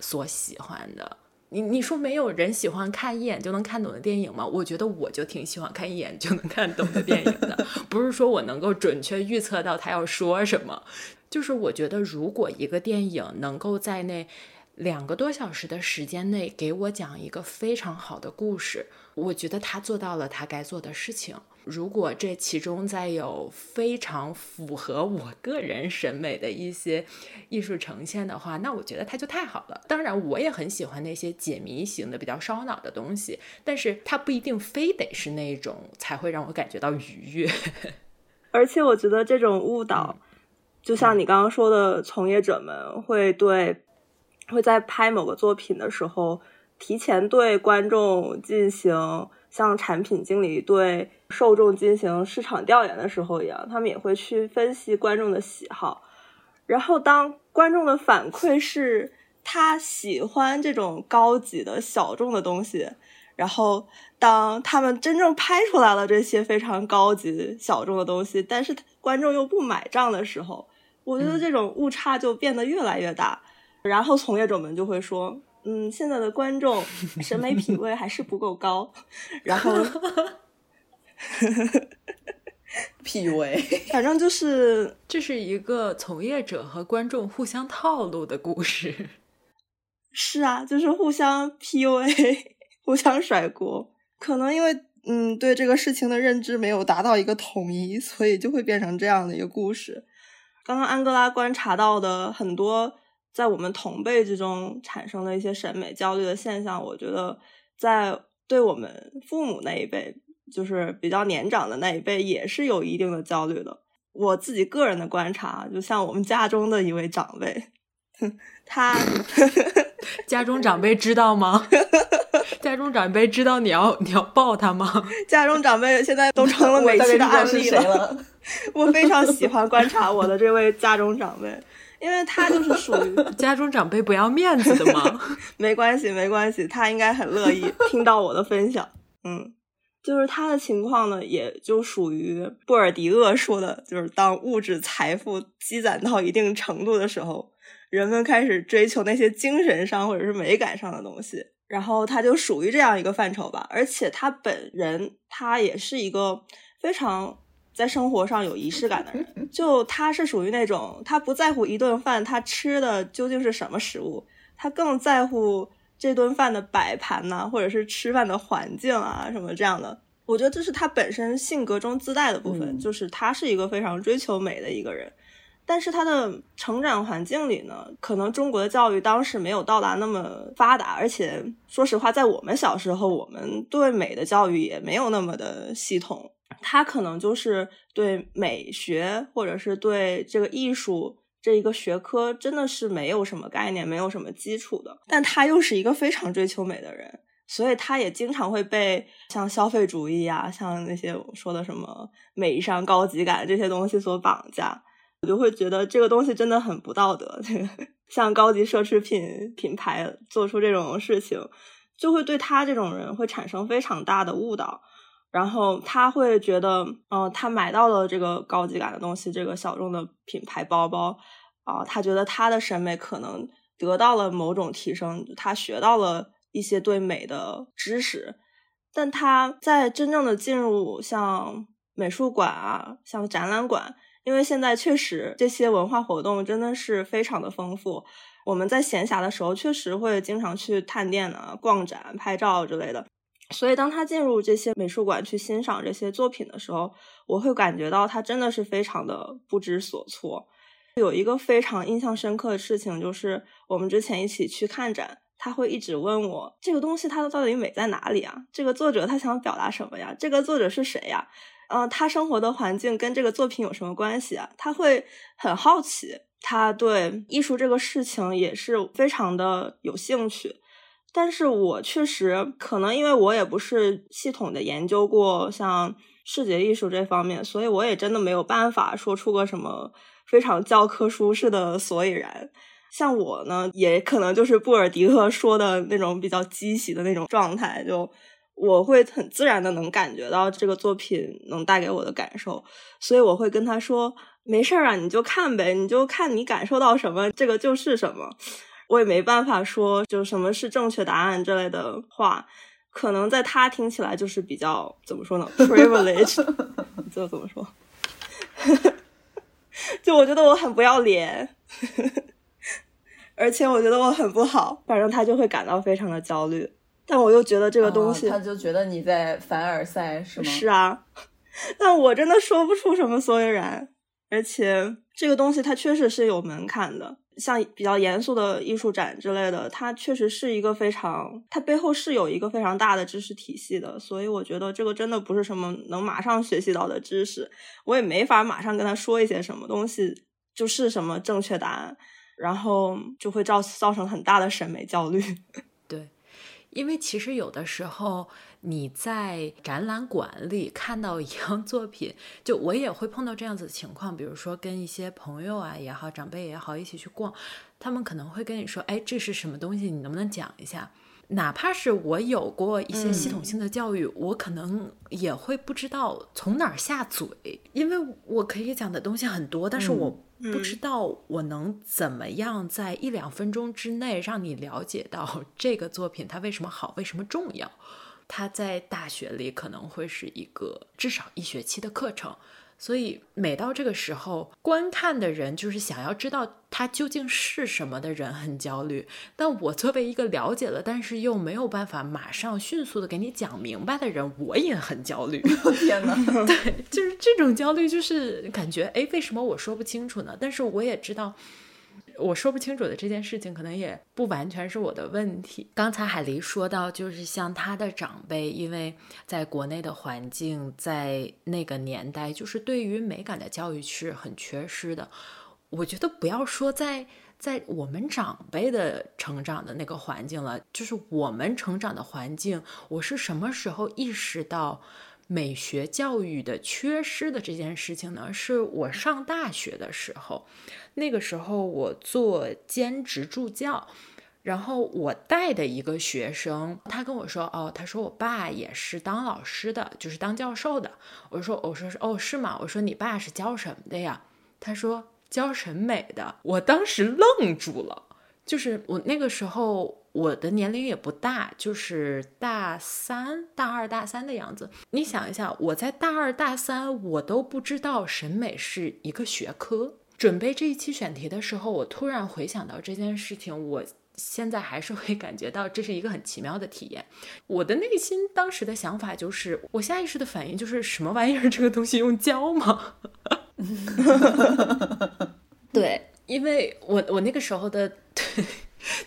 所喜欢的。你你说没有人喜欢看一眼就能看懂的电影吗？我觉得我就挺喜欢看一眼就能看懂的电影的，不是说我能够准确预测到他要说什么，就是我觉得如果一个电影能够在那两个多小时的时间内给我讲一个非常好的故事。我觉得他做到了他该做的事情。如果这其中再有非常符合我个人审美的一些艺术呈现的话，那我觉得他就太好了。当然，我也很喜欢那些解谜型的、比较烧脑的东西，但是它不一定非得是那种才会让我感觉到愉悦。而且，我觉得这种误导，就像你刚刚说的，从业者们会对。会在拍某个作品的时候，提前对观众进行像产品经理对受众进行市场调研的时候一样，他们也会去分析观众的喜好。然后，当观众的反馈是他喜欢这种高级的小众的东西，然后当他们真正拍出来了这些非常高级小众的东西，但是观众又不买账的时候，我觉得这种误差就变得越来越大。然后从业者们就会说：“嗯，现在的观众 审美品味还是不够高。”然后。PUA，反正就是这是一个从业者和观众互相套路的故事。是啊，就是互相 PUA，互相甩锅。可能因为嗯对这个事情的认知没有达到一个统一，所以就会变成这样的一个故事。刚刚安哥拉观察到的很多在我们同辈之中产生的一些审美焦虑的现象，我觉得在对我们父母那一辈。就是比较年长的那一辈也是有一定的焦虑的。我自己个人的观察，就像我们家中的一位长辈，他 家中长辈知道吗？家中长辈知道你要你要抱他吗？家中长辈现在都成了每期的案例了。我非常喜欢观察我的这位家中长辈，因为他就是属于 家中长辈不要面子的嘛？没关系，没关系，他应该很乐意听到我的分享。嗯。就是他的情况呢，也就属于布尔迪厄说的，就是当物质财富积攒到一定程度的时候，人们开始追求那些精神上或者是美感上的东西，然后他就属于这样一个范畴吧。而且他本人，他也是一个非常在生活上有仪式感的人，就他是属于那种他不在乎一顿饭他吃的究竟是什么食物，他更在乎。这顿饭的摆盘呐，或者是吃饭的环境啊，什么这样的，我觉得这是他本身性格中自带的部分，就是他是一个非常追求美的一个人。但是他的成长环境里呢，可能中国的教育当时没有到达那么发达，而且说实话，在我们小时候，我们对美的教育也没有那么的系统。他可能就是对美学，或者是对这个艺术。这一个学科真的是没有什么概念，没有什么基础的。但他又是一个非常追求美的人，所以他也经常会被像消费主义啊，像那些我说的什么美商高级感这些东西所绑架。我就会觉得这个东西真的很不道德。这 个像高级奢侈品品牌做出这种事情，就会对他这种人会产生非常大的误导。然后他会觉得，嗯，他买到了这个高级感的东西，这个小众的品牌包包，啊，他觉得他的审美可能得到了某种提升，他学到了一些对美的知识，但他在真正的进入像美术馆啊，像展览馆，因为现在确实这些文化活动真的是非常的丰富，我们在闲暇的时候确实会经常去探店啊、逛展、拍照之类的。所以，当他进入这些美术馆去欣赏这些作品的时候，我会感觉到他真的是非常的不知所措。有一个非常印象深刻的事情，就是我们之前一起去看展，他会一直问我这个东西它到底美在哪里啊？这个作者他想表达什么呀？这个作者是谁呀？嗯，他生活的环境跟这个作品有什么关系啊？他会很好奇，他对艺术这个事情也是非常的有兴趣。但是我确实可能因为我也不是系统的研究过像视觉艺术这方面，所以我也真的没有办法说出个什么非常教科书式的所以然。像我呢，也可能就是布尔迪克说的那种比较积极的那种状态，就我会很自然的能感觉到这个作品能带给我的感受，所以我会跟他说：“没事儿啊，你就看呗，你就看你感受到什么，这个就是什么。”我也没办法说，就什么是正确答案之类的话，可能在他听起来就是比较怎么说呢，privilege，就怎么说，就我觉得我很不要脸，而且我觉得我很不好，反正他就会感到非常的焦虑。但我又觉得这个东西，他就觉得你在凡尔赛是吗？是啊，但我真的说不出什么所以然，而且这个东西它确实是有门槛的。像比较严肃的艺术展之类的，它确实是一个非常，它背后是有一个非常大的知识体系的，所以我觉得这个真的不是什么能马上学习到的知识，我也没法马上跟他说一些什么东西就是什么正确答案。然后就会造造成很大的审美焦虑。对，因为其实有的时候你在展览馆里看到一样作品，就我也会碰到这样子的情况，比如说跟一些朋友啊也好，长辈也好一起去逛，他们可能会跟你说：“哎，这是什么东西？你能不能讲一下？”哪怕是我有过一些系统性的教育，我可能也会不知道从哪儿下嘴，因为我可以讲的东西很多，但是我不知道我能怎么样在一两分钟之内让你了解到这个作品它为什么好，为什么重要。它在大学里可能会是一个至少一学期的课程。所以每到这个时候，观看的人就是想要知道它究竟是什么的人很焦虑。但我作为一个了解了，但是又没有办法马上迅速的给你讲明白的人，我也很焦虑。天哪，对，就是这种焦虑，就是感觉哎，为什么我说不清楚呢？但是我也知道。我说不清楚的这件事情，可能也不完全是我的问题。刚才海狸说到，就是像他的长辈，因为在国内的环境，在那个年代，就是对于美感的教育是很缺失的。我觉得不要说在在我们长辈的成长的那个环境了，就是我们成长的环境，我是什么时候意识到美学教育的缺失的这件事情呢？是我上大学的时候。那个时候我做兼职助教，然后我带的一个学生，他跟我说：“哦，他说我爸也是当老师的，就是当教授的。”我说：“我说是哦，是吗？”我说：“你爸是教什么的呀？”他说：“教审美的。”我当时愣住了，就是我那个时候我的年龄也不大，就是大三、大二、大三的样子。你想一下，我在大二、大三，我都不知道审美是一个学科。准备这一期选题的时候，我突然回想到这件事情，我现在还是会感觉到这是一个很奇妙的体验。我的内心当时的想法就是，我下意识的反应就是什么玩意儿？这个东西用胶吗？对，因为我我那个时候的，对，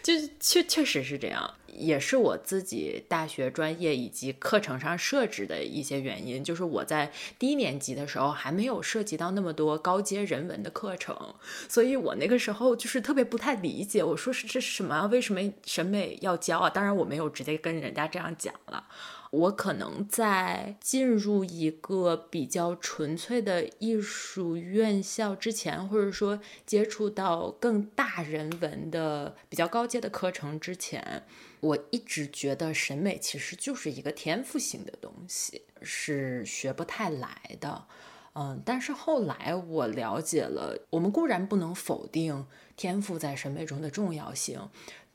就是确确实是这样。也是我自己大学专业以及课程上设置的一些原因，就是我在低年级的时候还没有涉及到那么多高阶人文的课程，所以我那个时候就是特别不太理解，我说是这是什么？为什么审美要教啊？当然我没有直接跟人家这样讲了。我可能在进入一个比较纯粹的艺术院校之前，或者说接触到更大人文的比较高阶的课程之前。我一直觉得审美其实就是一个天赋性的东西，是学不太来的。嗯，但是后来我了解了，我们固然不能否定天赋在审美中的重要性，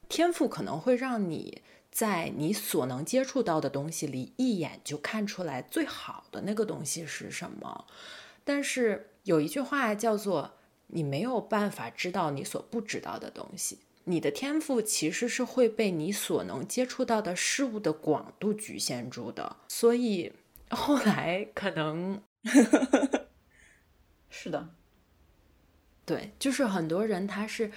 天赋可能会让你在你所能接触到的东西里一眼就看出来最好的那个东西是什么。但是有一句话叫做“你没有办法知道你所不知道的东西”。你的天赋其实是会被你所能接触到的事物的广度局限住的，所以后来可能 是的，对，就是很多人他是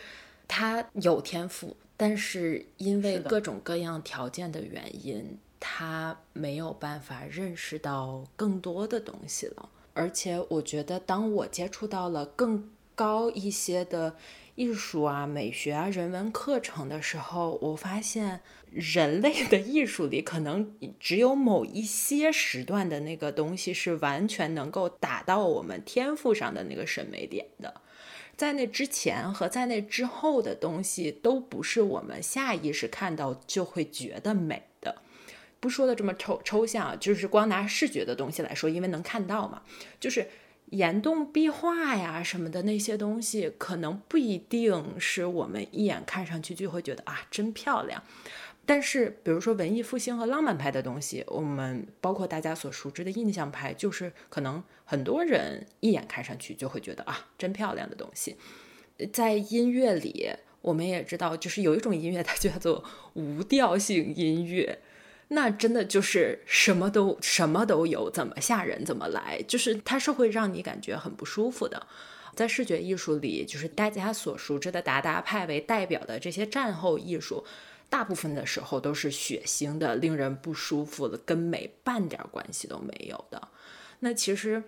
他有天赋，但是因为各种各样条件的原因，他没有办法认识到更多的东西了。而且我觉得，当我接触到了更高一些的。艺术啊、美学啊、人文课程的时候，我发现人类的艺术里可能只有某一些时段的那个东西是完全能够打到我们天赋上的那个审美点的，在那之前和在那之后的东西都不是我们下意识看到就会觉得美的。不说的这么抽抽象，就是光拿视觉的东西来说，因为能看到嘛，就是。岩洞壁画呀什么的那些东西，可能不一定是我们一眼看上去就会觉得啊真漂亮。但是，比如说文艺复兴和浪漫派的东西，我们包括大家所熟知的印象派，就是可能很多人一眼看上去就会觉得啊真漂亮的东西。在音乐里，我们也知道，就是有一种音乐，它叫做无调性音乐。那真的就是什么都什么都有，怎么吓人怎么来，就是它是会让你感觉很不舒服的。在视觉艺术里，就是大家所熟知的达达派为代表的这些战后艺术，大部分的时候都是血腥的、令人不舒服的，跟美半点关系都没有的。那其实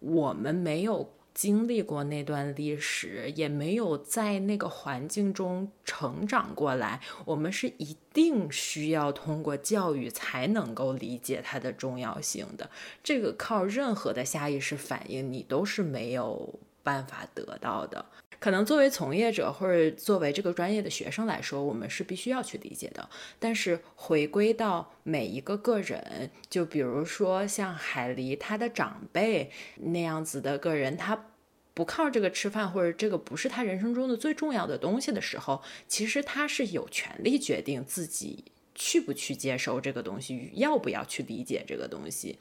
我们没有。经历过那段历史，也没有在那个环境中成长过来，我们是一定需要通过教育才能够理解它的重要性的。这个靠任何的下意识反应，你都是没有办法得到的。可能作为从业者或者作为这个专业的学生来说，我们是必须要去理解的。但是回归到每一个个人，就比如说像海狸他的长辈那样子的个人，他不靠这个吃饭，或者这个不是他人生中的最重要的东西的时候，其实他是有权利决定自己去不去接受这个东西，要不要去理解这个东西，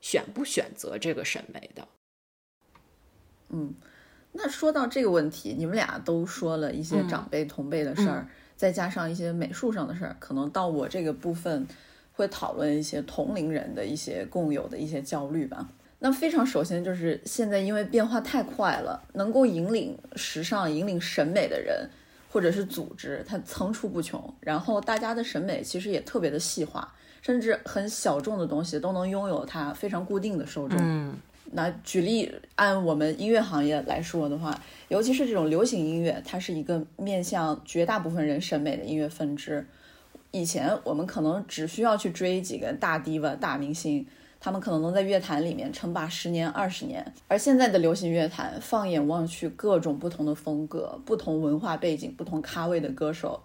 选不选择这个审美的。嗯。那说到这个问题，你们俩都说了一些长辈同辈的事儿，再加上一些美术上的事儿，可能到我这个部分会讨论一些同龄人的一些共有的一些焦虑吧。那非常首先就是现在因为变化太快了，能够引领时尚、引领审美的人或者是组织，它层出不穷。然后大家的审美其实也特别的细化，甚至很小众的东西都能拥有它非常固定的受众。那举例按我们音乐行业来说的话，尤其是这种流行音乐，它是一个面向绝大部分人审美的音乐分支。以前我们可能只需要去追几个大 diva、大明星，他们可能能在乐坛里面称霸十年、二十年。而现在的流行乐坛，放眼望去，各种不同的风格、不同文化背景、不同咖位的歌手、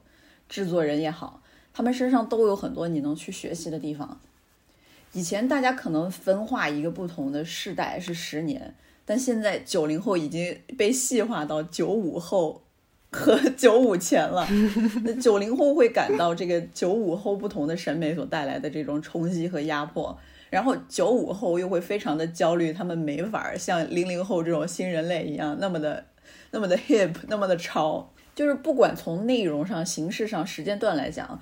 制作人也好，他们身上都有很多你能去学习的地方。以前大家可能分化一个不同的世代是十年，但现在九零后已经被细化到九五后和 九五前了。那九零后会感到这个九五后不同的审美所带来的这种冲击和压迫，然后九五后又会非常的焦虑，他们没法像零零后这种新人类一样那么的那么的 hip，那么的潮。就是不管从内容上、形式上、时间段来讲。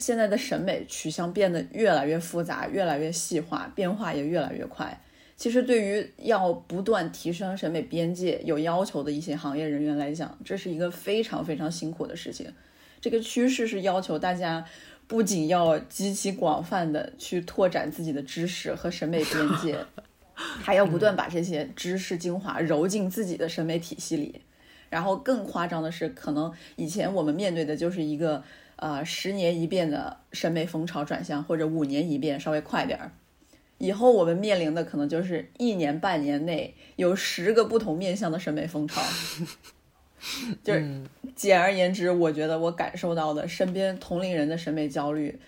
现在的审美取向变得越来越复杂，越来越细化，变化也越来越快。其实，对于要不断提升审美边界有要求的一些行业人员来讲，这是一个非常非常辛苦的事情。这个趋势是要求大家不仅要极其广泛的去拓展自己的知识和审美边界，还要不断把这些知识精华揉进自己的审美体系里。然后更夸张的是，可能以前我们面对的就是一个。呃，十年一变的审美风潮转向，或者五年一变，稍微快点儿。以后我们面临的可能就是一年半年内有十个不同面向的审美风潮。就是简而言之，我觉得我感受到的身边同龄人的审美焦虑。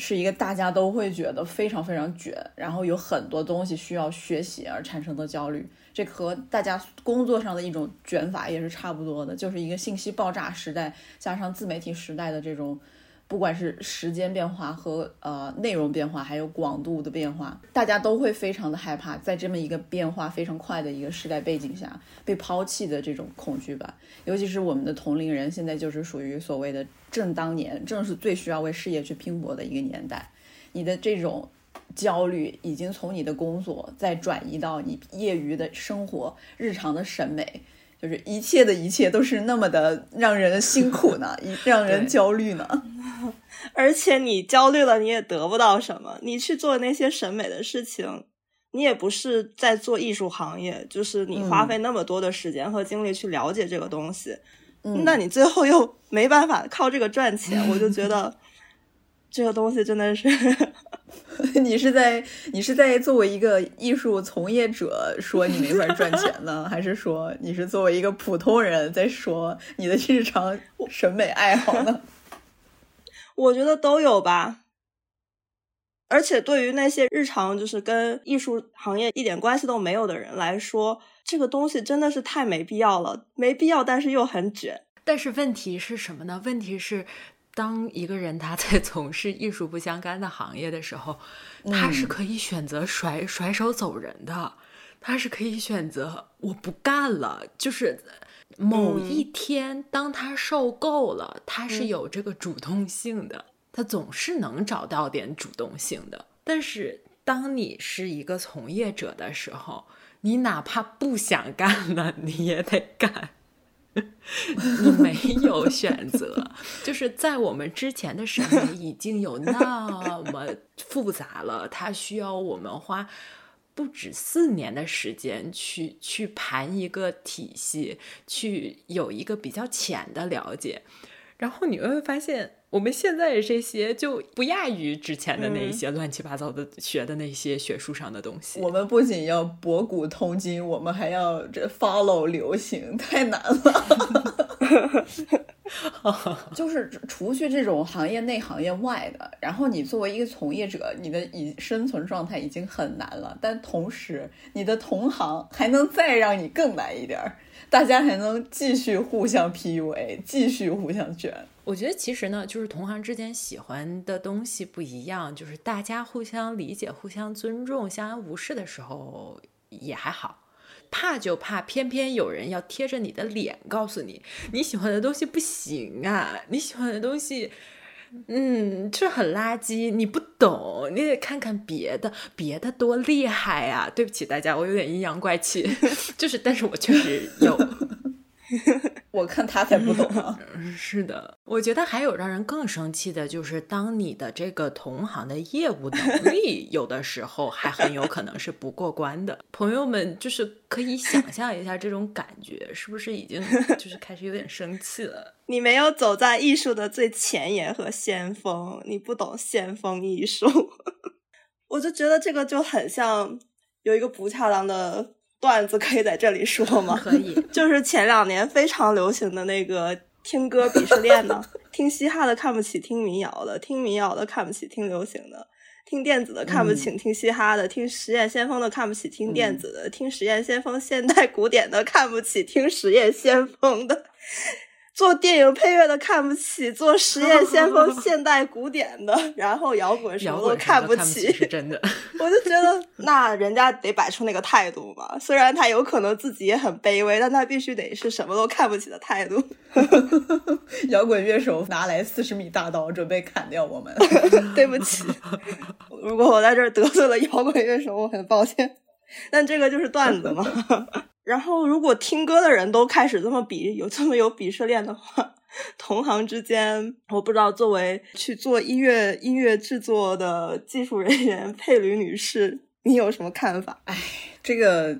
是一个大家都会觉得非常非常卷，然后有很多东西需要学习而产生的焦虑，这和大家工作上的一种卷法也是差不多的，就是一个信息爆炸时代加上自媒体时代的这种。不管是时间变化和呃内容变化，还有广度的变化，大家都会非常的害怕，在这么一个变化非常快的一个时代背景下被抛弃的这种恐惧吧。尤其是我们的同龄人，现在就是属于所谓的正当年，正是最需要为事业去拼搏的一个年代。你的这种焦虑已经从你的工作再转移到你业余的生活、日常的审美。就是一切的一切都是那么的让人辛苦呢，让人焦虑呢。而且你焦虑了，你也得不到什么。你去做那些审美的事情，你也不是在做艺术行业，就是你花费那么多的时间和精力去了解这个东西，那你最后又没办法靠这个赚钱，我就觉得 这个东西真的是。你是在你是在作为一个艺术从业者说你没法赚钱呢，还是说你是作为一个普通人在说你的日常审美爱好呢？我觉得都有吧。而且对于那些日常就是跟艺术行业一点关系都没有的人来说，这个东西真的是太没必要了，没必要，但是又很卷。但是问题是什么呢？问题是。当一个人他在从事艺术不相干的行业的时候，他是可以选择甩甩手走人的，他是可以选择我不干了。就是某一天，当他受够了，他是有这个主动性的，他总是能找到点主动性的。但是当你是一个从业者的时候，你哪怕不想干了，你也得干。你没有选择，就是在我们之前的审美已经有那么复杂了，它需要我们花不止四年的时间去去盘一个体系，去有一个比较浅的了解，然后你会发现，我们现在的这些就不亚于之前的那一些乱七八糟的学的那些学术上的东西。我们不仅要博古通今，我们还要这 follow 流行，太难了。就是除去这种行业内行业外的，然后你作为一个从业者，你的已生存状态已经很难了，但同时你的同行还能再让你更难一点儿，大家还能继续互相 PUA，继续互相卷。我觉得其实呢，就是同行之间喜欢的东西不一样，就是大家互相理解、互相尊重、相安无事的时候也还好。怕就怕，偏偏有人要贴着你的脸告诉你，你喜欢的东西不行啊，你喜欢的东西，嗯，这很垃圾，你不懂，你得看看别的，别的多厉害啊！对不起大家，我有点阴阳怪气，就是，但是我确实有。我看他才不懂啊！是的，我觉得还有让人更生气的，就是当你的这个同行的业务能力有的时候还很有可能是不过关的。朋友们，就是可以想象一下这种感觉，是不是已经就是开始有点生气了？你没有走在艺术的最前沿和先锋，你不懂先锋艺术。我就觉得这个就很像有一个不恰当的。段子可以在这里说吗？可以，就是前两年非常流行的那个听歌鄙视链呢，听嘻哈的看不起听民谣的，听民谣的看不起听流行的，听电子的看不起听嘻哈的，听实验先锋的看不起听电子的，听实验先锋现代古典的看不起听实验先锋的。做电影配乐的看不起，做实验先锋 现代古典的，然后摇滚什么都看不起，是真的。我就觉得，那人家得摆出那个态度嘛。虽然他有可能自己也很卑微，但他必须得是什么都看不起的态度。摇滚乐手拿来四十米大刀，准备砍掉我们。对不起，如果我在这儿得罪了摇滚乐手，我很抱歉。但这个就是段子嘛。然后，如果听歌的人都开始这么比，有这么有鄙视链的话，同行之间，我不知道作为去做音乐音乐制作的技术人员佩吕女士，你有什么看法？哎，这个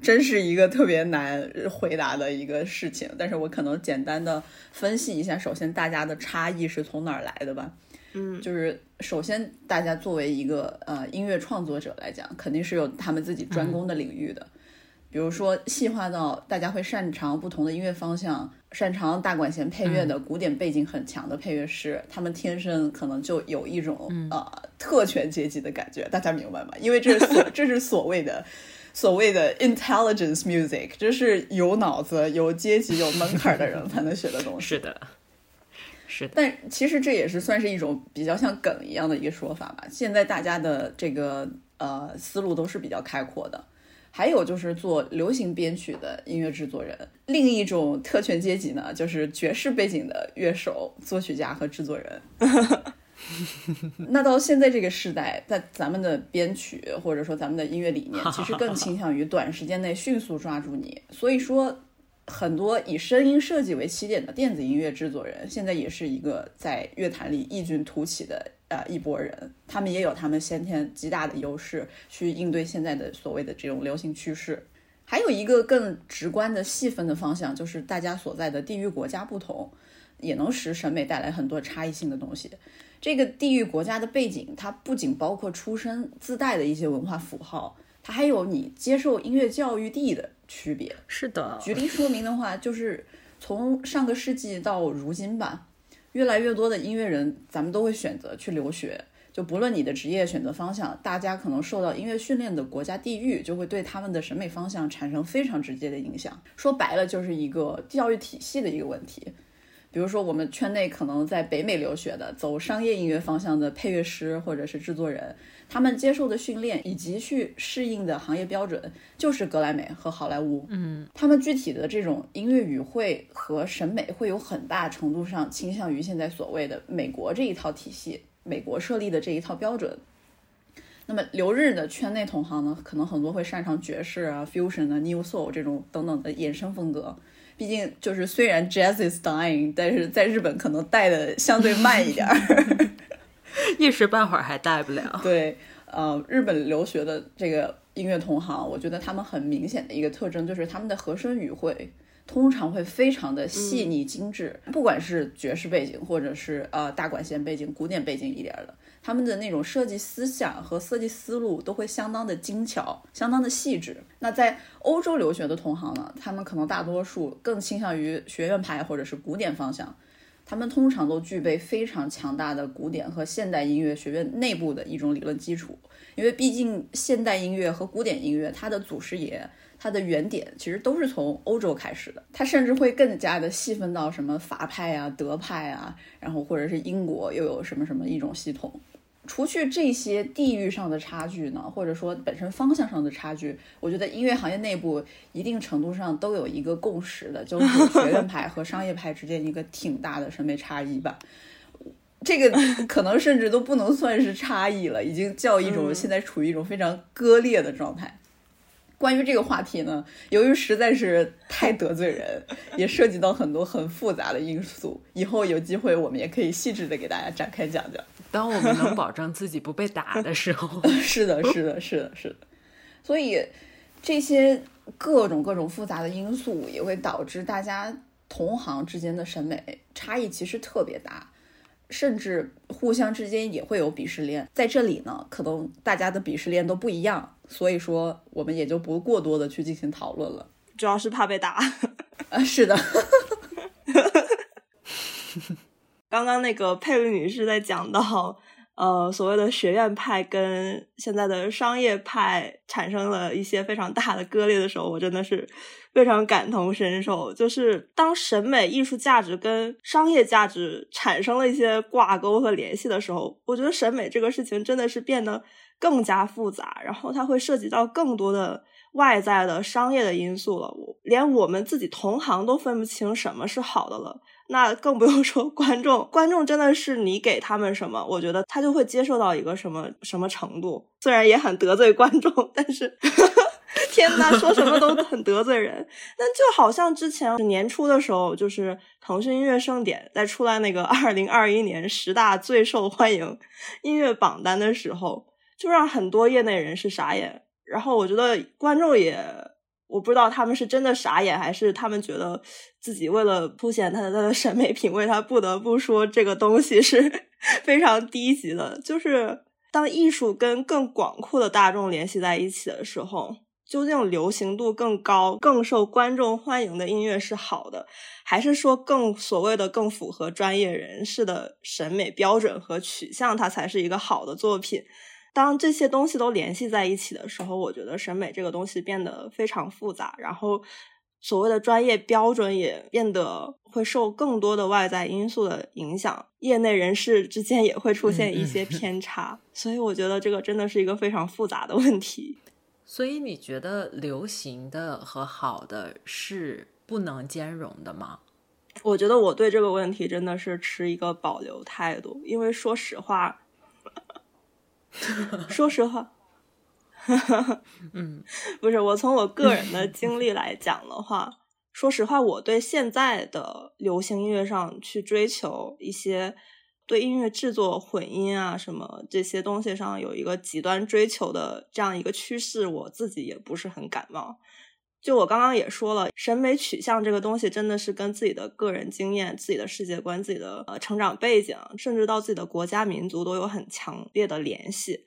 真是一个特别难回答的一个事情。但是我可能简单的分析一下，首先大家的差异是从哪儿来的吧？嗯，就是首先大家作为一个呃音乐创作者来讲，肯定是有他们自己专攻的领域的。比如说，细化到大家会擅长不同的音乐方向，擅长大管弦配乐的古典背景很强的配乐师，他们天生可能就有一种呃特权阶级的感觉，大家明白吗？因为这是所 这是所谓的所谓的 intelligence music，这是有脑子、有阶级、有门槛的人才能学的东西。是的，是的。但其实这也是算是一种比较像梗一样的一个说法吧。现在大家的这个呃思路都是比较开阔的。还有就是做流行编曲的音乐制作人，另一种特权阶级呢，就是爵士背景的乐手、作曲家和制作人。那到现在这个时代，在咱们的编曲或者说咱们的音乐理念，其实更倾向于短时间内迅速抓住你。所以说，很多以声音设计为起点的电子音乐制作人，现在也是一个在乐坛里异军突起的。呃，一波人，他们也有他们先天极大的优势，去应对现在的所谓的这种流行趋势。还有一个更直观的细分的方向，就是大家所在的地域国家不同，也能使审美带来很多差异性的东西。这个地域国家的背景，它不仅包括出身自带的一些文化符号，它还有你接受音乐教育地的区别。是的，举例说明的话，就是从上个世纪到如今吧。越来越多的音乐人，咱们都会选择去留学。就不论你的职业选择方向，大家可能受到音乐训练的国家地域，就会对他们的审美方向产生非常直接的影响。说白了，就是一个教育体系的一个问题。比如说，我们圈内可能在北美留学的，走商业音乐方向的配乐师或者是制作人，他们接受的训练以及去适应的行业标准，就是格莱美和好莱坞。嗯，他们具体的这种音乐语汇和审美，会有很大程度上倾向于现在所谓的美国这一套体系，美国设立的这一套标准。那么留日的圈内同行呢，可能很多会擅长爵士啊、fusion 啊、new soul 这种等等的衍生风格。毕竟就是虽然 jazz is dying，但是在日本可能带的相对慢一点儿，一时半会儿还带不了。对，呃，日本留学的这个音乐同行，我觉得他们很明显的一个特征就是他们的和声语汇通常会非常的细腻精致，不管是爵士背景或者是呃大管弦背景、古典背景一点的，他们的那种设计思想和设计思路都会相当的精巧、相当的细致。那在欧洲留学的同行呢，他们可能大多数更倾向于学院派或者是古典方向。他们通常都具备非常强大的古典和现代音乐学院内部的一种理论基础，因为毕竟现代音乐和古典音乐它的祖师爷、它的原点其实都是从欧洲开始的。它甚至会更加的细分到什么法派啊、德派啊，然后或者是英国又有什么什么一种系统。除去这些地域上的差距呢，或者说本身方向上的差距，我觉得音乐行业内部一定程度上都有一个共识的，就是 学院派和商业派之间一个挺大的审美差异吧。这个可能甚至都不能算是差异了，已经叫一种现在处于一种非常割裂的状态。关于这个话题呢，由于实在是太得罪人，也涉及到很多很复杂的因素，以后有机会我们也可以细致的给大家展开讲讲。当我们能保证自己不被打的时候，是的，是的，是的，是的。所以这些各种各种复杂的因素也会导致大家同行之间的审美差异其实特别大，甚至互相之间也会有鄙视链。在这里呢，可能大家的鄙视链都不一样，所以说我们也就不过多的去进行讨论了。主要是怕被打。啊，是的。刚刚那个佩律女士在讲到，呃，所谓的学院派跟现在的商业派产生了一些非常大的割裂的时候，我真的是非常感同身受。就是当审美艺术价值跟商业价值产生了一些挂钩和联系的时候，我觉得审美这个事情真的是变得更加复杂，然后它会涉及到更多的外在的商业的因素了。我连我们自己同行都分不清什么是好的了。那更不用说观众，观众真的是你给他们什么，我觉得他就会接受到一个什么什么程度。虽然也很得罪观众，但是 天呐，说什么都 很得罪人。但就好像之前年初的时候，就是腾讯音乐盛典在出来那个二零二一年十大最受欢迎音乐榜单的时候，就让很多业内人士傻眼。然后我觉得观众也。我不知道他们是真的傻眼，还是他们觉得自己为了凸显他的他的审美品味，他不得不说这个东西是 非常低级的。就是当艺术跟更广阔的大众联系在一起的时候，究竟流行度更高、更受观众欢迎的音乐是好的，还是说更所谓的更符合专业人士的审美标准和取向，它才是一个好的作品？当这些东西都联系在一起的时候，我觉得审美这个东西变得非常复杂，然后所谓的专业标准也变得会受更多的外在因素的影响，业内人士之间也会出现一些偏差，所以我觉得这个真的是一个非常复杂的问题。所以你觉得流行的和好的是不能兼容的吗？我觉得我对这个问题真的是持一个保留态度，因为说实话。说实话，嗯，不是我从我个人的经历来讲的话，说实话，我对现在的流行音乐上去追求一些对音乐制作混音啊什么这些东西上有一个极端追求的这样一个趋势，我自己也不是很感冒。就我刚刚也说了，审美取向这个东西真的是跟自己的个人经验、自己的世界观、自己的呃成长背景，甚至到自己的国家民族都有很强烈的联系。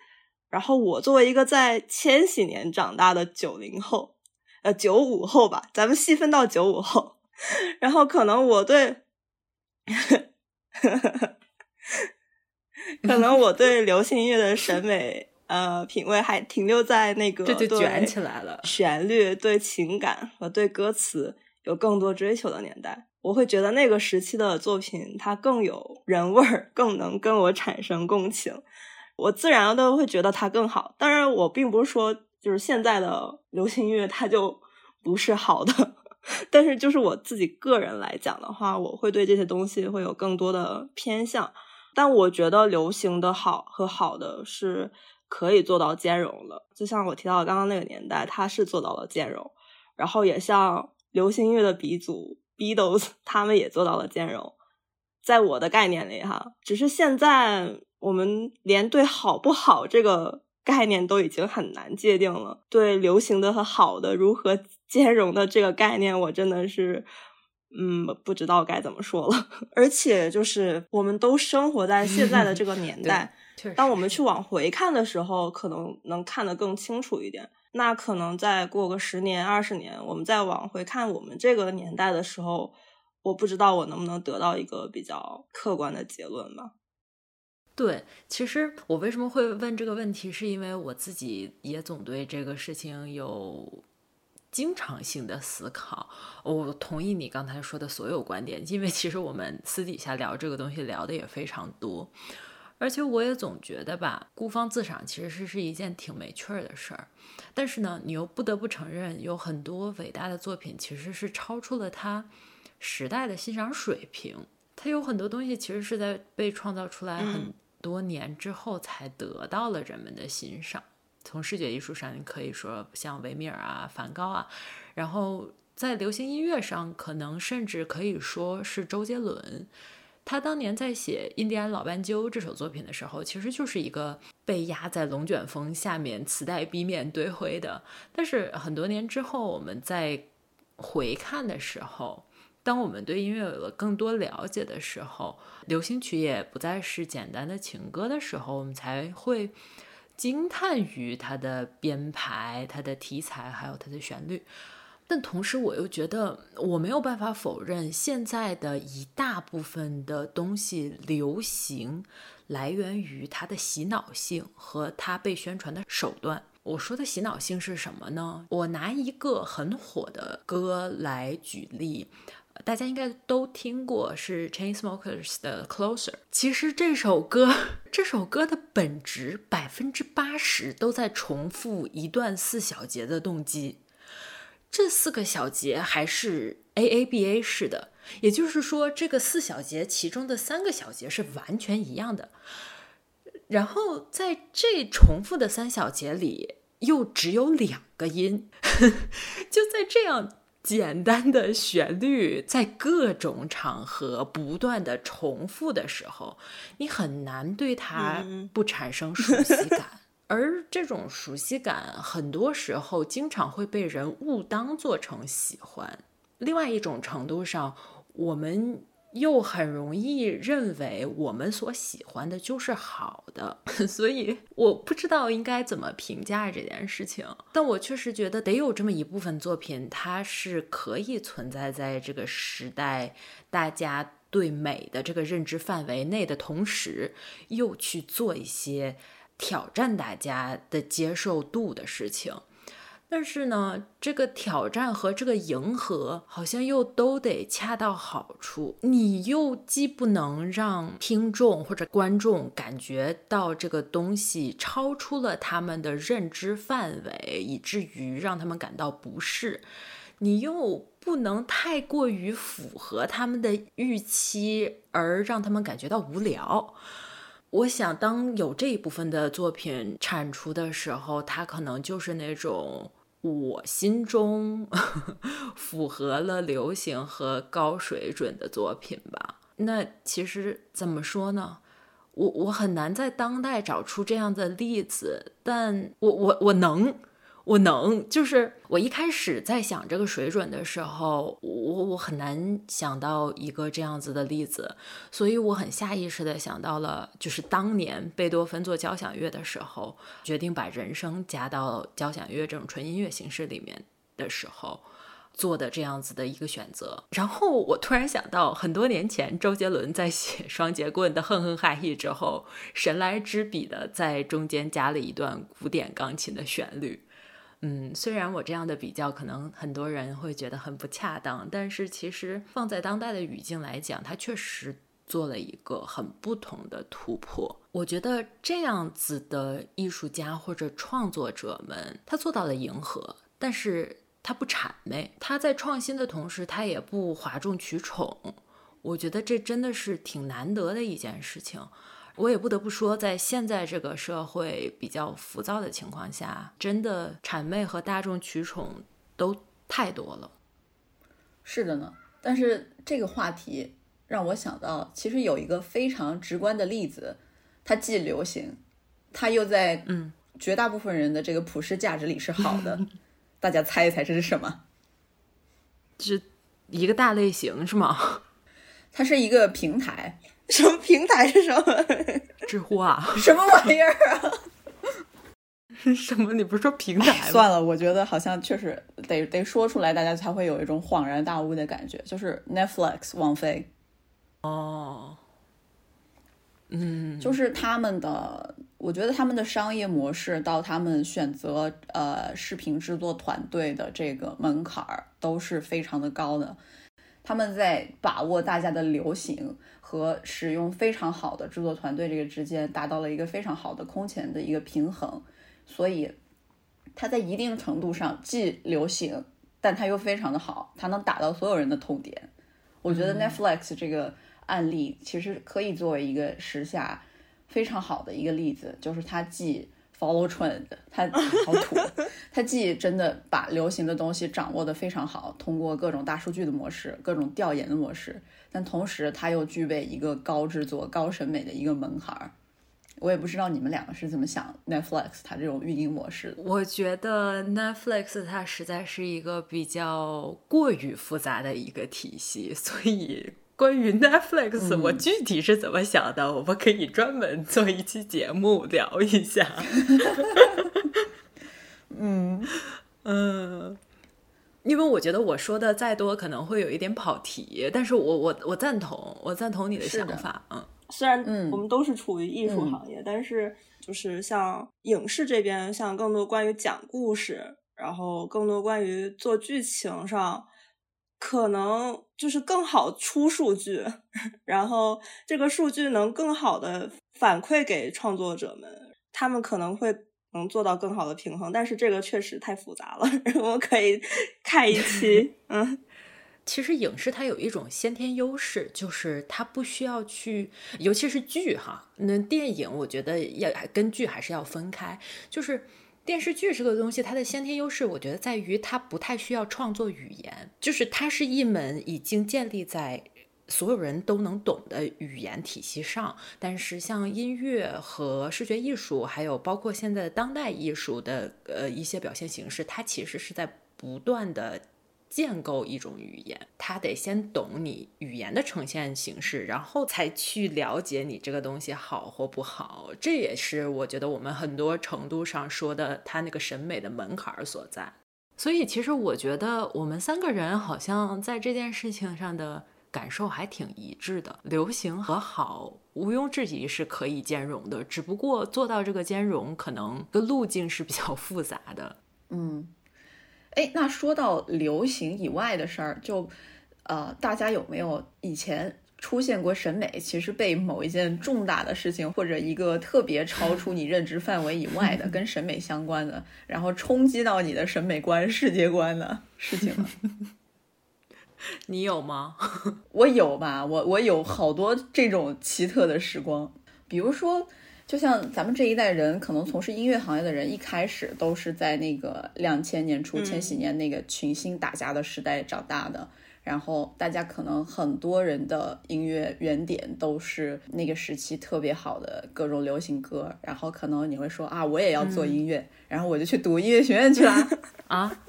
然后我作为一个在千禧年长大的九零后，呃九五后吧，咱们细分到九五后，然后可能我对，可能我对流行音乐的审美。呃，品味还停留在那个，这就卷起来了。旋律对情感和对歌词有更多追求的年代，我会觉得那个时期的作品它更有人味儿，更能跟我产生共情，我自然的会觉得它更好。当然，我并不是说就是现在的流行音乐它就不是好的，但是就是我自己个人来讲的话，我会对这些东西会有更多的偏向。但我觉得流行的好和好的是。可以做到兼容的，就像我提到的刚刚那个年代，它是做到了兼容，然后也像流行音乐的鼻祖 Beatles，他们也做到了兼容。在我的概念里，哈，只是现在我们连对好不好这个概念都已经很难界定了。对流行的和好的如何 兼容的这个概念，我真的是。嗯，不知道该怎么说了。而且就是我们都生活在现在的这个年代，当我们去往回看的时候，可能能看得更清楚一点。那可能再过个十年、二十年，我们再往回看我们这个年代的时候，我不知道我能不能得到一个比较客观的结论吧。对，其实我为什么会问这个问题，是因为我自己也总对这个事情有。经常性的思考，我同意你刚才说的所有观点，因为其实我们私底下聊这个东西聊的也非常多，而且我也总觉得吧，孤芳自赏其实是是一件挺没趣儿的事儿，但是呢，你又不得不承认，有很多伟大的作品其实是超出了他时代的欣赏水平，他有很多东西其实是在被创造出来很多年之后才得到了人们的欣赏。从视觉艺术上，你可以说像维米尔啊、梵高啊，然后在流行音乐上，可能甚至可以说是周杰伦。他当年在写《印第安老斑鸠》这首作品的时候，其实就是一个被压在龙卷风下面，磁带 B 面堆灰的。但是很多年之后，我们在回看的时候，当我们对音乐有了更多了解的时候，流行曲也不再是简单的情歌的时候，我们才会。惊叹于它的编排、它的题材，还有它的旋律，但同时我又觉得我没有办法否认，现在的一大部分的东西流行来源于它的洗脑性和它被宣传的手段。我说的洗脑性是什么呢？我拿一个很火的歌来举例。大家应该都听过是 Chainsmokers 的 Closer。其实这首歌，这首歌的本质百分之八十都在重复一段四小节的动机。这四个小节还是 A A B A 式的，也就是说，这个四小节其中的三个小节是完全一样的。然后在这重复的三小节里，又只有两个音，就在这样。简单的旋律在各种场合不断的重复的时候，你很难对它不产生熟悉感。而这种熟悉感，很多时候经常会被人误当做成喜欢。另外一种程度上，我们。又很容易认为我们所喜欢的就是好的，所以我不知道应该怎么评价这件事情。但我确实觉得得有这么一部分作品，它是可以存在在这个时代大家对美的这个认知范围内的同时，又去做一些挑战大家的接受度的事情。但是呢，这个挑战和这个迎合好像又都得恰到好处。你又既不能让听众或者观众感觉到这个东西超出了他们的认知范围，以至于让他们感到不适；你又不能太过于符合他们的预期，而让他们感觉到无聊。我想，当有这一部分的作品产出的时候，它可能就是那种。我心中 符合了流行和高水准的作品吧？那其实怎么说呢？我我很难在当代找出这样的例子，但我我我能。我能，就是我一开始在想这个水准的时候，我我很难想到一个这样子的例子，所以我很下意识的想到了，就是当年贝多芬做交响乐的时候，决定把人声加到交响乐这种纯音乐形式里面的时候做的这样子的一个选择。然后我突然想到，很多年前周杰伦在写 《双截棍》的哼哼哈嘿之后，神来之笔的在中间加了一段古典钢琴的旋律。嗯，虽然我这样的比较可能很多人会觉得很不恰当，但是其实放在当代的语境来讲，它确实做了一个很不同的突破。我觉得这样子的艺术家或者创作者们，他做到了迎合，但是他不谄媚，他在创新的同时，他也不哗众取宠。我觉得这真的是挺难得的一件事情。我也不得不说，在现在这个社会比较浮躁的情况下，真的谄媚和大众取宠都太多了。是的呢，但是这个话题让我想到，其实有一个非常直观的例子，它既流行，它又在嗯绝大部分人的这个普世价值里是好的。大家猜一猜这是什么？是一个大类型是吗？它是一个平台，什么平台是什么？知乎啊？什么玩意儿啊？什么？你不是说平台？算了，我觉得好像确实得得说出来，大家才会有一种恍然大悟的感觉。就是 Netflix 王菲。哦。嗯，就是他们的，我觉得他们的商业模式到他们选择呃视频制作团队的这个门槛儿都是非常的高的。他们在把握大家的流行和使用非常好的制作团队这个之间达到了一个非常好的空前的一个平衡，所以它在一定程度上既流行，但它又非常的好，它能打到所有人的痛点。我觉得 Netflix 这个。案例其实可以作为一个时下非常好的一个例子，就是它既 follow trend，他 好土，他既真的把流行的东西掌握的非常好，通过各种大数据的模式、各种调研的模式，但同时他又具备一个高制作、高审美的一个门槛儿。我也不知道你们两个是怎么想 Netflix 它这种运营模式的。我觉得 Netflix 它实在是一个比较过于复杂的一个体系，所以。关于 Netflix，我具体是怎么想的？我们可以专门做一期节目聊一下。嗯嗯，因为我觉得我说的再多可能会有一点跑题，但是我我我赞同，我赞同你的想法。嗯，虽然我们都是处于艺术行业，但是就是像影视这边，像更多关于讲故事，然后更多关于做剧情上。可能就是更好出数据，然后这个数据能更好的反馈给创作者们，他们可能会能做到更好的平衡。但是这个确实太复杂了，我们可以看一期。嗯，其实影视它有一种先天优势，就是它不需要去，尤其是剧哈，那电影我觉得要跟剧还是要分开，就是。电视剧这个东西，它的先天优势，我觉得在于它不太需要创作语言，就是它是一门已经建立在所有人都能懂的语言体系上。但是像音乐和视觉艺术，还有包括现在的当代艺术的呃一些表现形式，它其实是在不断的。建构一种语言，他得先懂你语言的呈现形式，然后才去了解你这个东西好或不好。这也是我觉得我们很多程度上说的他那个审美的门槛所在。所以，其实我觉得我们三个人好像在这件事情上的感受还挺一致的。流行和好毋庸置疑是可以兼容的，只不过做到这个兼容，可能个路径是比较复杂的。嗯。哎，那说到流行以外的事儿，就，呃，大家有没有以前出现过审美其实被某一件重大的事情或者一个特别超出你认知范围以外的 跟审美相关的，然后冲击到你的审美观、世界观的事情呢？你有吗？我有吧，我我有好多这种奇特的时光，比如说。就像咱们这一代人，可能从事音乐行业的人，一开始都是在那个两千年初、千禧年那个群星打架的时代长大的，然后大家可能很多人的音乐原点都是那个时期特别好的各种流行歌，然后可能你会说啊，我也要做音乐，然后我就去读音乐学院去了。啊。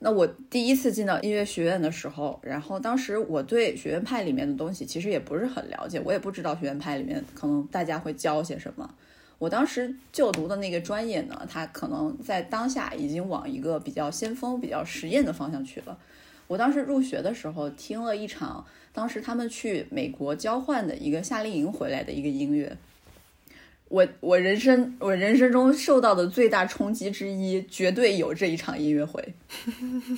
那我第一次进到音乐学院的时候，然后当时我对学院派里面的东西其实也不是很了解，我也不知道学院派里面可能大家会教些什么。我当时就读的那个专业呢，它可能在当下已经往一个比较先锋、比较实验的方向去了。我当时入学的时候听了一场，当时他们去美国交换的一个夏令营回来的一个音乐。我我人生我人生中受到的最大冲击之一，绝对有这一场音乐会，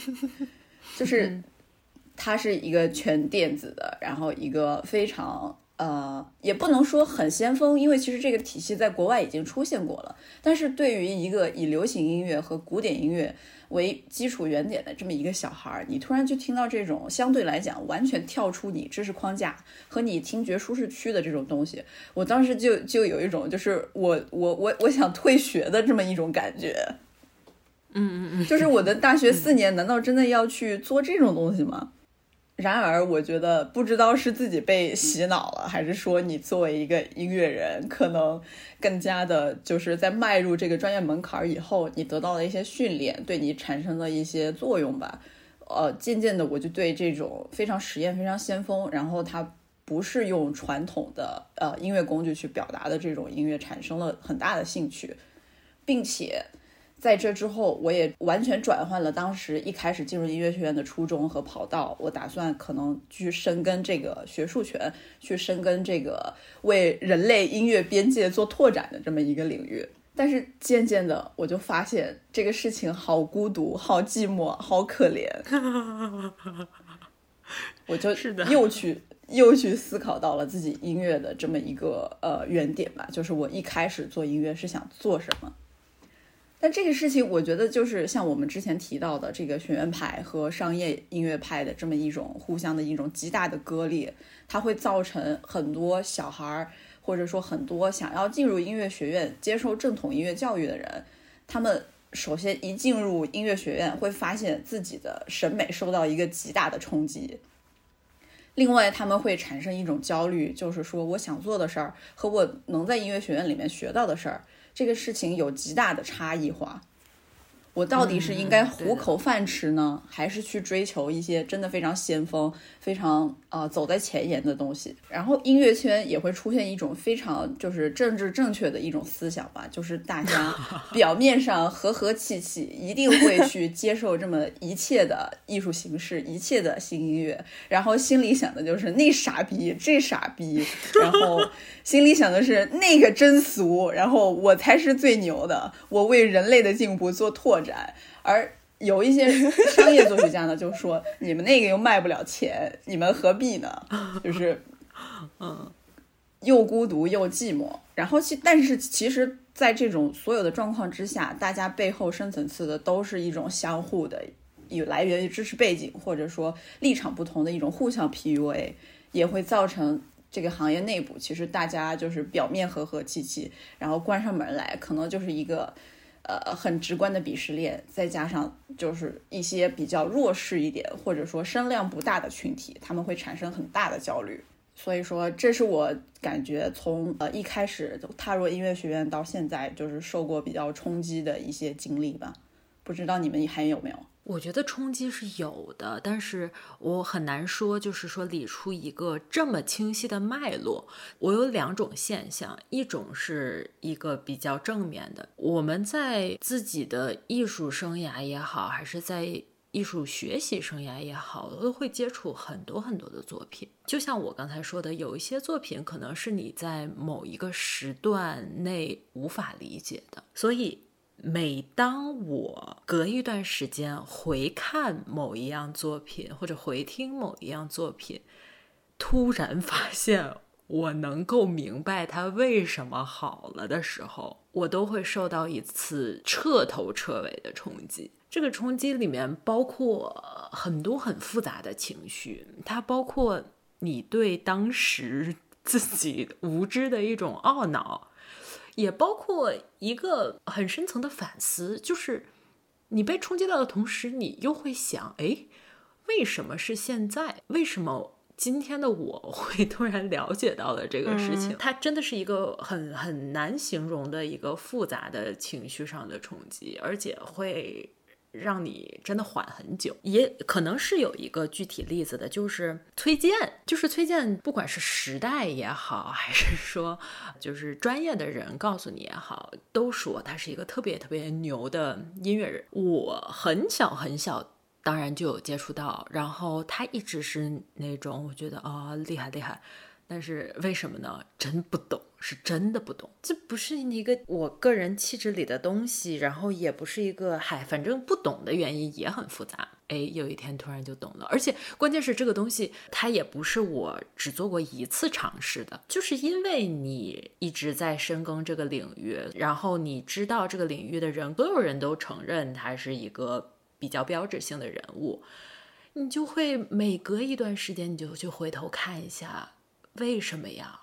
就是它是一个全电子的，然后一个非常。呃，也不能说很先锋，因为其实这个体系在国外已经出现过了。但是对于一个以流行音乐和古典音乐为基础原点的这么一个小孩儿，你突然就听到这种相对来讲完全跳出你知识框架和你听觉舒适区的这种东西，我当时就就有一种就是我我我我想退学的这么一种感觉。嗯嗯嗯，就是我的大学四年难道真的要去做这种东西吗？然而，我觉得不知道是自己被洗脑了，还是说你作为一个音乐人，可能更加的，就是在迈入这个专业门槛以后，你得到了一些训练，对你产生了一些作用吧。呃，渐渐的，我就对这种非常实验、非常先锋，然后它不是用传统的呃音乐工具去表达的这种音乐产生了很大的兴趣，并且。在这之后，我也完全转换了当时一开始进入音乐学院的初衷和跑道。我打算可能去深耕这个学术权，去深耕这个为人类音乐边界做拓展的这么一个领域。但是渐渐的，我就发现这个事情好孤独、好寂寞、好可怜。我就又去又去思考到了自己音乐的这么一个呃原点吧，就是我一开始做音乐是想做什么。但这个事情，我觉得就是像我们之前提到的这个学院派和商业音乐派的这么一种互相的一种极大的割裂，它会造成很多小孩儿，或者说很多想要进入音乐学院接受正统音乐教育的人，他们首先一进入音乐学院，会发现自己的审美受到一个极大的冲击。另外，他们会产生一种焦虑，就是说我想做的事儿和我能在音乐学院里面学到的事儿。这个事情有极大的差异化。我到底是应该糊口饭吃呢，还是去追求一些真的非常先锋、非常呃走在前沿的东西？然后音乐圈也会出现一种非常就是政治正确的一种思想吧，就是大家 表面上和和气气，一定会去接受这么一切的艺术形式、一切的新音乐，然后心里想的就是那傻逼，这傻逼，然后心里想的是那个真俗，然后我才是最牛的，我为人类的进步做拓。展，而有一些商业作曲家呢，就说你们那个又卖不了钱，你们何必呢？就是，嗯，又孤独又寂寞。然后其但是其实，在这种所有的状况之下，大家背后深层次的都是一种相互的，有来源于知识背景或者说立场不同的一种互相 PUA，也会造成这个行业内部其实大家就是表面和和气气，然后关上门来可能就是一个。呃，很直观的鄙视链，再加上就是一些比较弱势一点，或者说声量不大的群体，他们会产生很大的焦虑。所以说，这是我感觉从呃一开始踏入音乐学院到现在，就是受过比较冲击的一些经历吧。不知道你们还有没有？我觉得冲击是有的，但是我很难说，就是说理出一个这么清晰的脉络。我有两种现象，一种是一个比较正面的，我们在自己的艺术生涯也好，还是在艺术学习生涯也好，都会接触很多很多的作品。就像我刚才说的，有一些作品可能是你在某一个时段内无法理解的，所以。每当我隔一段时间回看某一样作品，或者回听某一样作品，突然发现我能够明白它为什么好了的时候，我都会受到一次彻头彻尾的冲击。这个冲击里面包括很多很复杂的情绪，它包括你对当时自己无知的一种懊恼。也包括一个很深层的反思，就是你被冲击到的同时，你又会想：哎，为什么是现在？为什么今天的我 会突然了解到了这个事情？它真的是一个很很难形容的一个复杂的情绪上的冲击，而且会。让你真的缓很久，也可能是有一个具体例子的，就是崔健，就是崔健，不管是时代也好，还是说就是专业的人告诉你也好，都说他是一个特别特别牛的音乐人。我很小很小，当然就有接触到，然后他一直是那种我觉得啊厉害厉害。但是为什么呢？真不懂，是真的不懂。这不是一个我个人气质里的东西，然后也不是一个嗨，反正不懂的原因也很复杂。哎，有一天突然就懂了，而且关键是这个东西它也不是我只做过一次尝试的，就是因为你一直在深耕这个领域，然后你知道这个领域的人，所有人都承认他是一个比较标志性的人物，你就会每隔一段时间你就去回头看一下。为什么呀？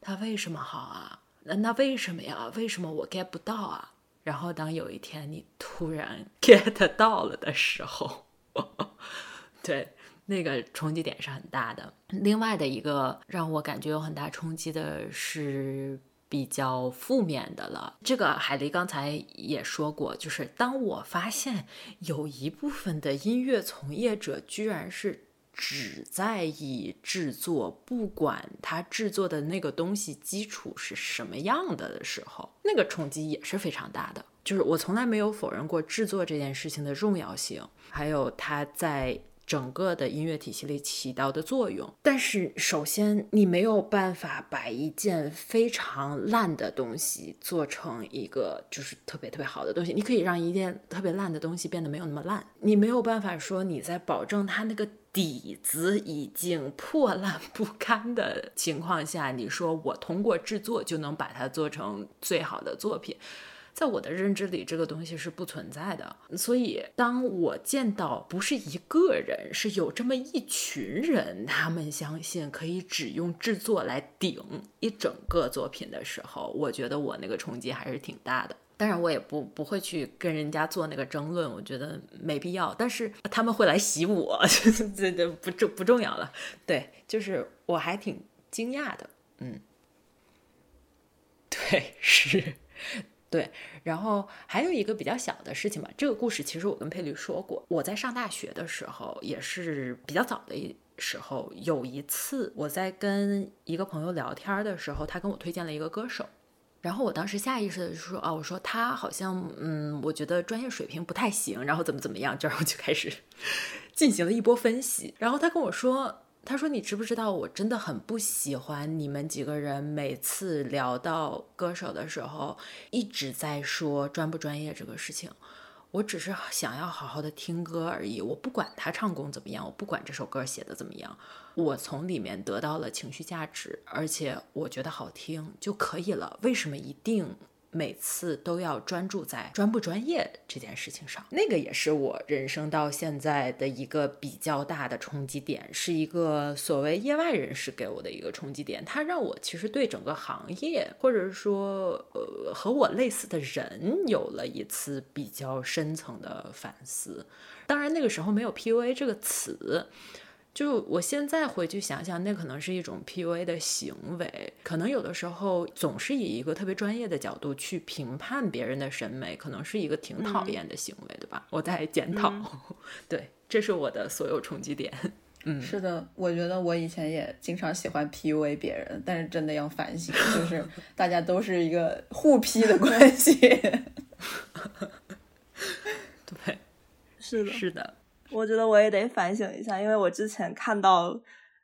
他为什么好啊？那那为什么呀？为什么我 get 不到啊？然后当有一天你突然 get 到了的时候，对，那个冲击点是很大的。另外的一个让我感觉有很大冲击的是比较负面的了。这个海狸刚才也说过，就是当我发现有一部分的音乐从业者居然是只在意制作，不管他制作的那个东西基础是什么样的的时候，那个冲击也是非常大的。就是我从来没有否认过制作这件事情的重要性，还有它在。整个的音乐体系里起到的作用，但是首先你没有办法把一件非常烂的东西做成一个就是特别特别好的东西。你可以让一件特别烂的东西变得没有那么烂，你没有办法说你在保证它那个底子已经破烂 不堪的情况下，你说我通过制作就能把它做成最好的作品。在我的认知里，这个东西是不存在的。所以，当我见到不是一个人，是有这么一群人，他们相信可以只用制作来顶一整个作品的时候，我觉得我那个冲击还是挺大的。当然，我也不不会去跟人家做那个争论，我觉得没必要。但是他们会来洗我，这这不重不重要了。对，就是我还挺惊讶的。嗯，对，是。对，然后还有一个比较小的事情吧。这个故事其实我跟佩律说过。我在上大学的时候，也是比较早的一时候，有一次我在跟一个朋友聊天的时候，他跟我推荐了一个歌手，然后我当时下意识的就说：“哦，我说他好像，嗯，我觉得专业水平不太行，然后怎么怎么样。”然后就开始 进行了一波分析。然后他跟我说。他说：“你知不知道，我真的很不喜欢你们几个人每次聊到歌手的时候，一直在说专不专业这个事情。我只是想要好好的听歌而已，我不管他唱功怎么样，我不管这首歌写的怎么样，我从里面得到了情绪价值，而且我觉得好听就可以了。为什么一定？”每次都要专注在专不专业这件事情上，那个也是我人生到现在的一个比较大的冲击点，是一个所谓业外人士给我的一个冲击点。它让我其实对整个行业，或者说呃和我类似的人，有了一次比较深层的反思。当然那个时候没有 PUA 这个词。就我现在回去想想，那可能是一种 PUA 的行为，可能有的时候总是以一个特别专业的角度去评判别人的审美，可能是一个挺讨厌的行为，对吧？我在检讨，对，这是我的所有冲击点。嗯，是的，我觉得我以前也经常喜欢 PUA 别人，但是真的要反省，就是 大家都是一个互批的关系。对，是的，是的。我觉得我也得反省一下，因为我之前看到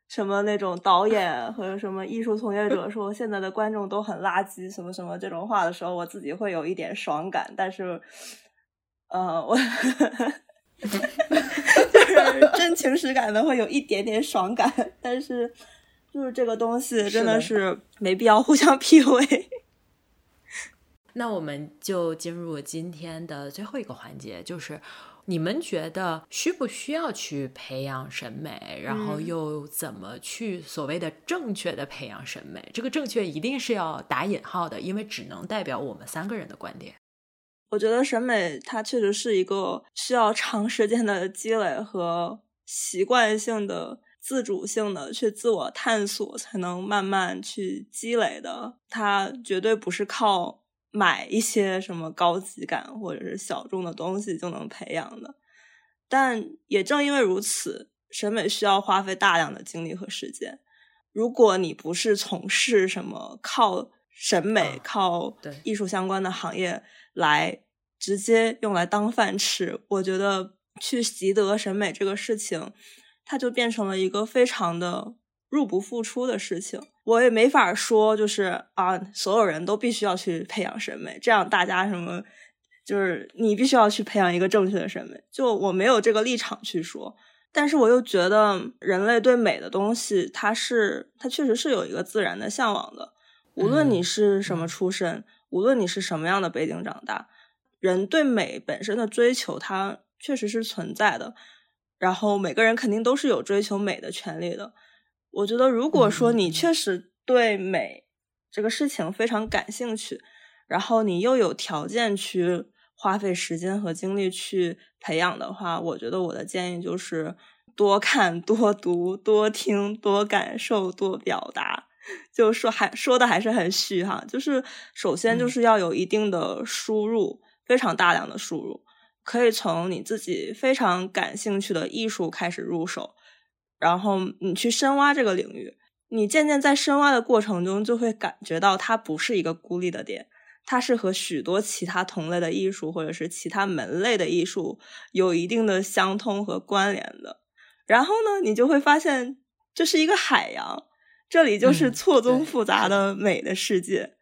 什么那种导演和什么艺术从业者说现在的观众都很垃圾，什么什么这种话的时候，我自己会有一点爽感。但是，呃，我 就是真情实感的会有一点点爽感，但是就是这个东西真的是没必要互相 PUA。那我们就进入今天的最后一个环节，就是。你们觉得需不需要去培养审美？然后又怎么去所谓的正确的培养审美？这个正确一定是要打引号的，因为只能代表我们三个人的观点。我觉得审美它确实是一个需要长时间的积累和习惯性的自主性的去自我探索才能慢慢去积累的，它绝对不是靠。买一些什么高级感或者是小众的东西就能培养的，但也正因为如此，审美需要花费大量的精力和时间。如果你不是从事什么靠审美、靠艺术相关的行业来直接用来当饭吃，我觉得去习得审美这个事情，它就变成了一个非常的入不敷出的事情。我也没法说，就是啊，所有人都必须要去培养审美，这样大家什么，就是你必须要去培养一个正确的审美。就我没有这个立场去说，但是我又觉得人类对美的东西，它是它确实是有一个自然的向往的。无论你是什么出身，无论你是什么样的背景长大，人对美本身的追求，它确实是存在的。然后每个人肯定都是有追求美的权利的。我觉得，如果说你确实对美这个事情非常感兴趣，然后你又有条件去花费时间和精力去培养的话，我觉得我的建议就是多看、多读、多听、多感受、多表达。就说还说的还是很虚哈，就是首先就是要有一定的输入，非常大量的输入，可以从你自己非常感兴趣的艺术开始入手，然后你去深挖这个领域，你渐渐在深挖的过程中就会感觉到它不是一个孤立的点。它是和许多其他同类的艺术，或者是其他门类的艺术有一定的相通和关联的。然后呢，你就会发现这是一个海洋，这里就是错综复杂的美的世界，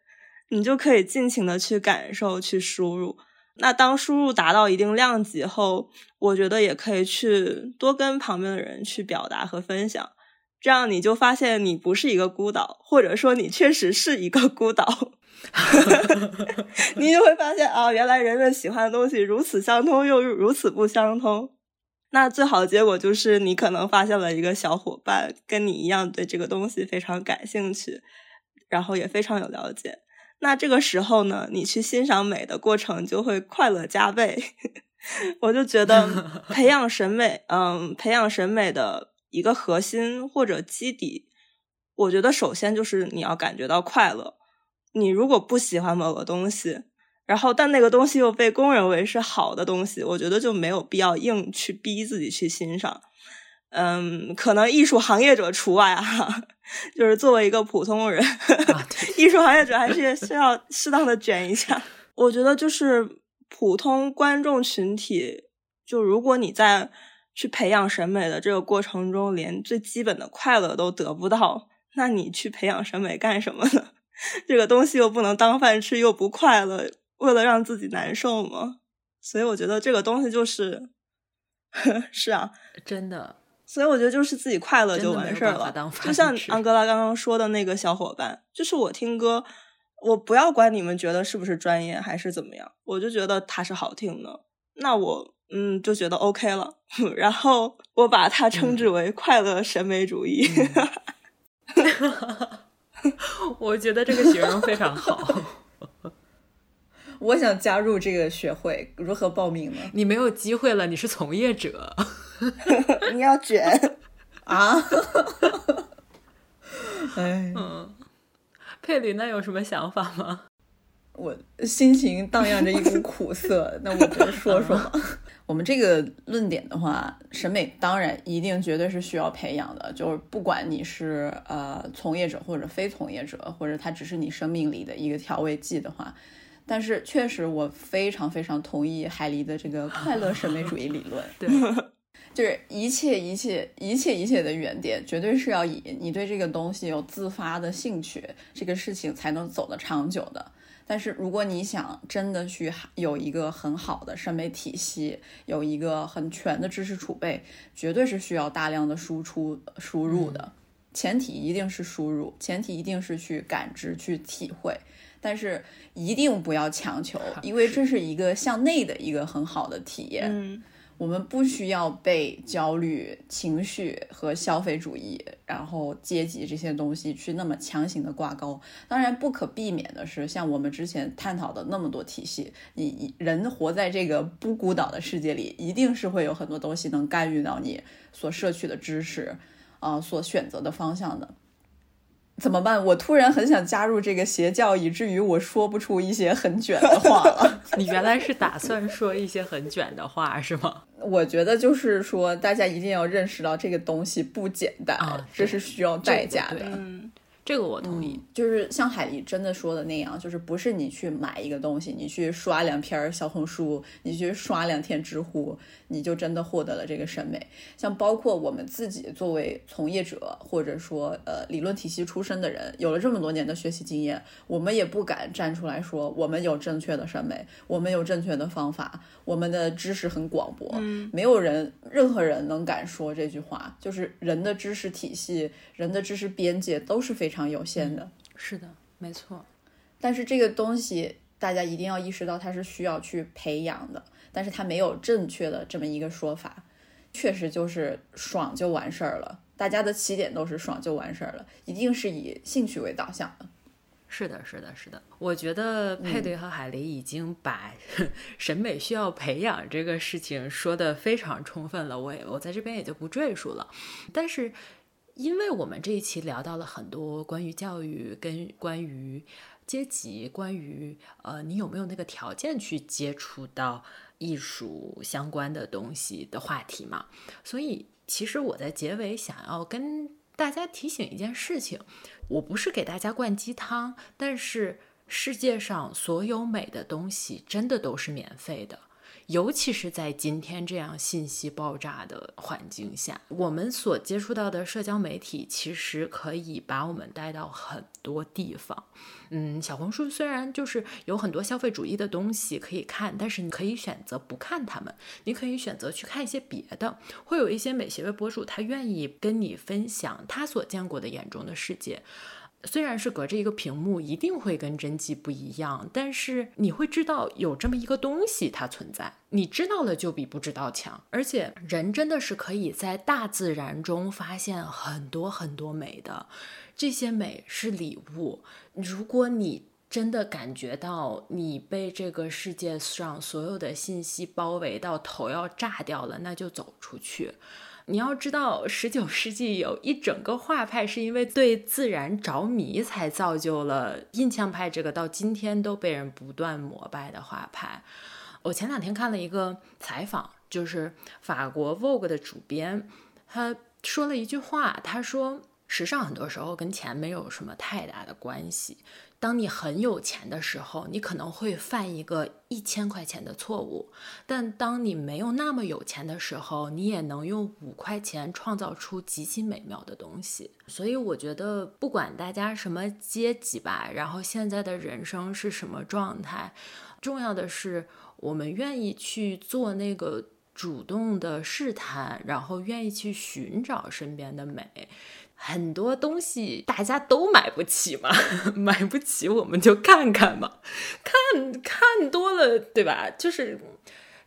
你就可以尽情的去感受、去输入。那当输入达到一定量级后，我觉得也可以去多跟旁边的人去表达和分享，这样你就发现你不是一个孤岛，或者说你确实是一个孤岛。你就会发现啊，原来人们喜欢的东西如此相通，又如此不相通。那最好的结果就是，你可能发现了一个小伙伴，跟你一样对这个东西非常感兴趣，然后也非常有了解。那这个时候呢，你去欣赏美的过程就会快乐加倍。我就觉得，培养审美，嗯，培养审美的一个核心或者基底，我觉得首先就是你要感觉到快乐。你如果不喜欢某个东西，然后但那个东西又被公认为是好的东西，我觉得就没有必要硬去逼自己去欣赏。嗯，可能艺术行业者除外啊，就是作为一个普通人，艺术行业者还是需要适当的卷一下。我觉得就是普通观众群体，就如果你在去培养审美的这个过程中，连最基本的快乐都得不到，那你去培养审美干什么呢？这个东西又不能当饭吃，又不快乐，为了让自己难受吗？所以我觉得这个东西就是，是啊，真的。所以我觉得就是自己快乐就完事儿了。就像安哥拉刚刚说的那个小伙伴，就是我听歌，我不要管你们觉得是不是专业还是怎么样，我就觉得它是好听的，那我嗯就觉得 OK 了。然后我把它称之为快乐审美主义。我觉得这个形容非常好。我想加入这个学会，如何报名呢？你没有机会了，你是从业者，你要卷 啊！哎，嗯，佩里，那有什么想法吗？我心情荡漾着一股苦涩，那我就说说吧。我们这个论点的话，审美当然一定绝对是需要培养的，就是不管你是呃从业者或者非从业者，或者它只是你生命里的一个调味剂的话，但是确实我非常非常同意海狸的这个快乐审美主义理论，对，就是一切一切一切一切的原点，绝对是要以你对这个东西有自发的兴趣，这个事情才能走得长久的。但是，如果你想真的去有一个很好的审美体系，有一个很全的知识储备，绝对是需要大量的输出输入的。前提一定是输入，前提一定是去感知、去体会，但是一定不要强求，因为这是一个向内的一个很好的体验。我们不需要被焦虑情绪和消费主义，然后阶级这些东西去那么强行的挂钩。当然，不可避免的是，像我们之前探讨的那么多体系，你人活在这个不孤岛的世界里，一定是会有很多东西能干预到你所摄取的知识，啊，所选择的方向的。怎么办？我突然很想加入这个邪教，以至于我说不出一些很卷的话了。你原来是打算说一些很卷的话是吗？我觉得就是说，大家一定要认识到这个东西不简单，这是需要代价的。这个我同意，就是像海狸真的说的那样，就是不是你去买一个东西，你去刷两篇小红书，你去刷两天知乎，你就真的获得了这个审美。像包括我们自己作为从业者，或者说呃理论体系出身的人，有了这么多年的学习经验，我们也不敢站出来说我们有正确的审美，我们有正确的方法，我们的知识很广博。嗯，没有人，任何人能敢说这句话。就是人的知识体系，人的知识边界都是非常。非常有限的，是的，没错。但是这个东西，大家一定要意识到，它是需要去培养的。但是它没有正确的这么一个说法，确实就是爽就完事儿了。大家的起点都是爽就完事儿了，一定是以兴趣为导向的。是的，是的，是的。我觉得佩对和海狸已经把 审美需要培养这个事情说的非常充分了，我也我在这边也就不赘述了。但是，因为我们这一期聊到了很多关于教育跟关于阶级、关于呃你有没有那个条件去接触到艺术相关的东西的话题嘛，所以其实我在结尾想要跟大家提醒一件事情。我不是给大家灌鸡汤，但是世界上所有美的东西真的都是免费的。尤其是在今天这样信息爆炸的环境下，我们所接触到的社交媒体其实可以把我们带到很多地方。嗯，小红书虽然就是有很多消费主义的东西可以看，但是你可以选择不看它们，你可以选择去看一些别的。会有一些美协的博主，他愿意跟你分享他所见过的眼中的世界。虽然是隔着一个屏幕，一定会跟真迹不一样，但是你会知道有这么一个东西它存在。你知道了就比不知道强。而且人真的是可以在大自然中发现很多很多美的，这些美是礼物。如果你真的感觉到你被这个世界上所有的信息包围到头要炸掉了，那就走出去。你要知道，十九世纪有一整个画派是因为对自然着迷，才造就了印象派这个到今天都被人不断膜拜的画派。我前两天看了一个采访，就是法国 Vogue 的主编，他说了一句话，他说：“时尚很多时候跟钱没有什么太大的关系。”当你很有钱的时候，你可能会犯一个一千块钱的错误；但当你没有那么有钱的时候，你也能用五块钱创造出极其美妙的东西。所以我觉得，不管大家什么阶级吧，然后现在的人生是什么状态，重要的是我们愿意去做那个主动的试探，然后愿意去寻找身边的美。很多东西大家都买不起嘛，买不起我们就看看嘛，看看多了，对吧？就是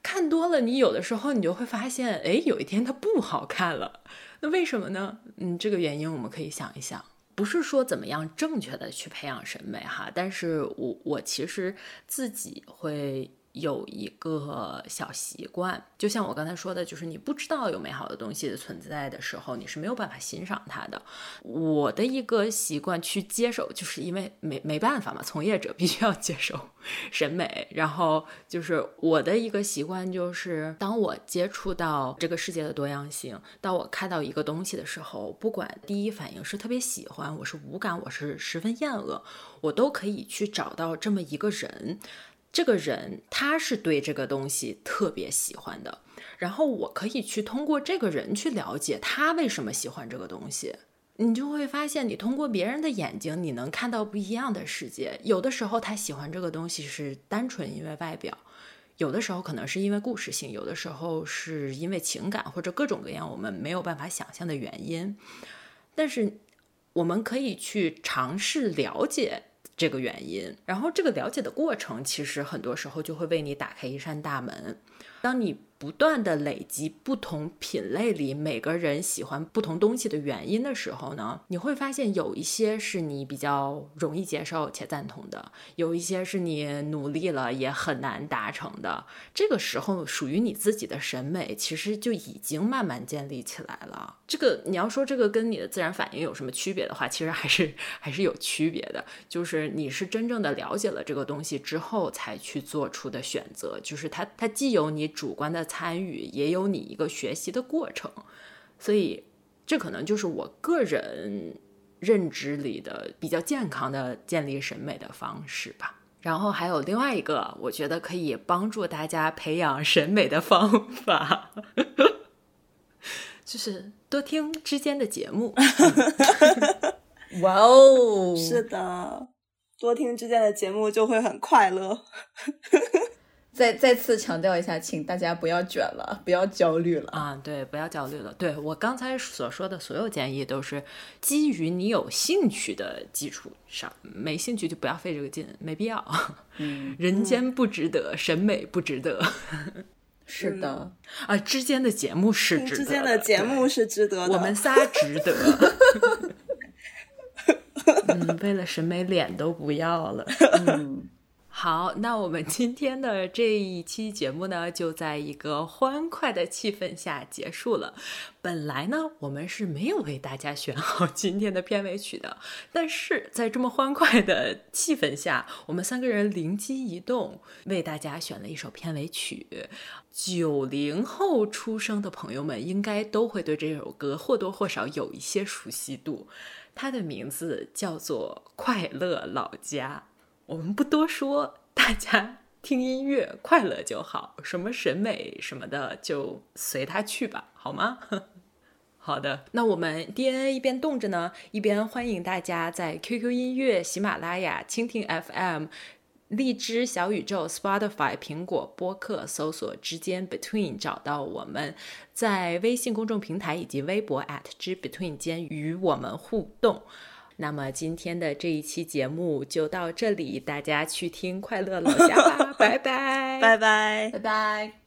看多了，你有的时候你就会发现，哎，有一天它不好看了，那为什么呢？嗯，这个原因我们可以想一想，不是说怎么样正确的去培养审美哈，但是我我其实自己会。有一个小习惯，就像我刚才说的，就是你不知道有美好的东西的存在的时候，你是没有办法欣赏它的。我的一个习惯去接受，就是因为没没办法嘛，从业者必须要接受 审美。然后就是我的一个习惯，就是当我接触到这个世界的多样性，当我看到一个东西的时候，不管第一反应是特别喜欢，我是无感，我是十分厌恶，我都可以去找到这么一个人。这个人他是对这个东西特别喜欢的，然后我可以去通过这个人去了解他为什么喜欢这个东西。你就会发现，你通过别人的眼睛，你能看到不一样的世界。有的时候他喜欢这个东西是单纯因为外表，有的时候可能是因为故事性，有的时候是因为情感或者各种各样我们没有办法想象的原因。但是我们可以去尝试了解。这个原因，然后这个了解的过程，其实很多时候就会为你打开一扇大门。当你不断的累积不同品类里每个人喜欢不同东西的原因的时候呢，你会发现有一些是你比较容易接受且赞同的，有一些是你努力了也很难达成的。这个时候属于你自己的审美其实就已经慢慢建立起来了。这个你要说这个跟你的自然反应有什么区别的话，其实还是还是有区别的。就是你是真正的了解了这个东西之后才去做出的选择，就是它它既有你主观的。参与也有你一个学习的过程，所以这可能就是我个人认知里的比较健康的建立审美的方式吧。然后还有另外一个，我觉得可以帮助大家培养审美的方法，就是多听之间的节目。哇哦，是的，多听之间的节目就会很快乐。再再次强调一下，请大家不要卷了，不要焦虑了啊！对，不要焦虑了。对我刚才所说的所有建议，都是基于你有兴趣的基础上，没兴趣就不要费这个劲，没必要。嗯，人间不值得，审美不值得。是的啊，之间的节目是值得，之间的节目是值得的，我们仨值得。嗯，为了审美，脸都不要了。嗯，好，那我们今天的这一期节目呢，就在一个欢快的气氛下结束了。本来呢，我们是没有为大家选好 今天的片尾曲的，但是在这么欢快的气氛下，我们三个人灵机一动，为大家选了一首片尾曲。九零后出生的朋友们应该都会对这首歌或多或少有一些熟悉度，它的名字叫做《快乐老家》。我们不多说，大家听音乐快乐就好，什么审美什么的就随他去吧，好吗？好的，那我们 DNA 一边动着呢，一边欢迎大家在 QQ 音乐、喜马拉雅、蜻蜓 FM、荔枝、小宇宙、Spotify、苹果播客搜索“之间 Between” 找到我们，在微信公众平台以及微博 at 之 Between 间与我们互动。那么今天的这一期节目就到这里，大家去听《快乐老家》吧，拜拜，拜拜。拜拜。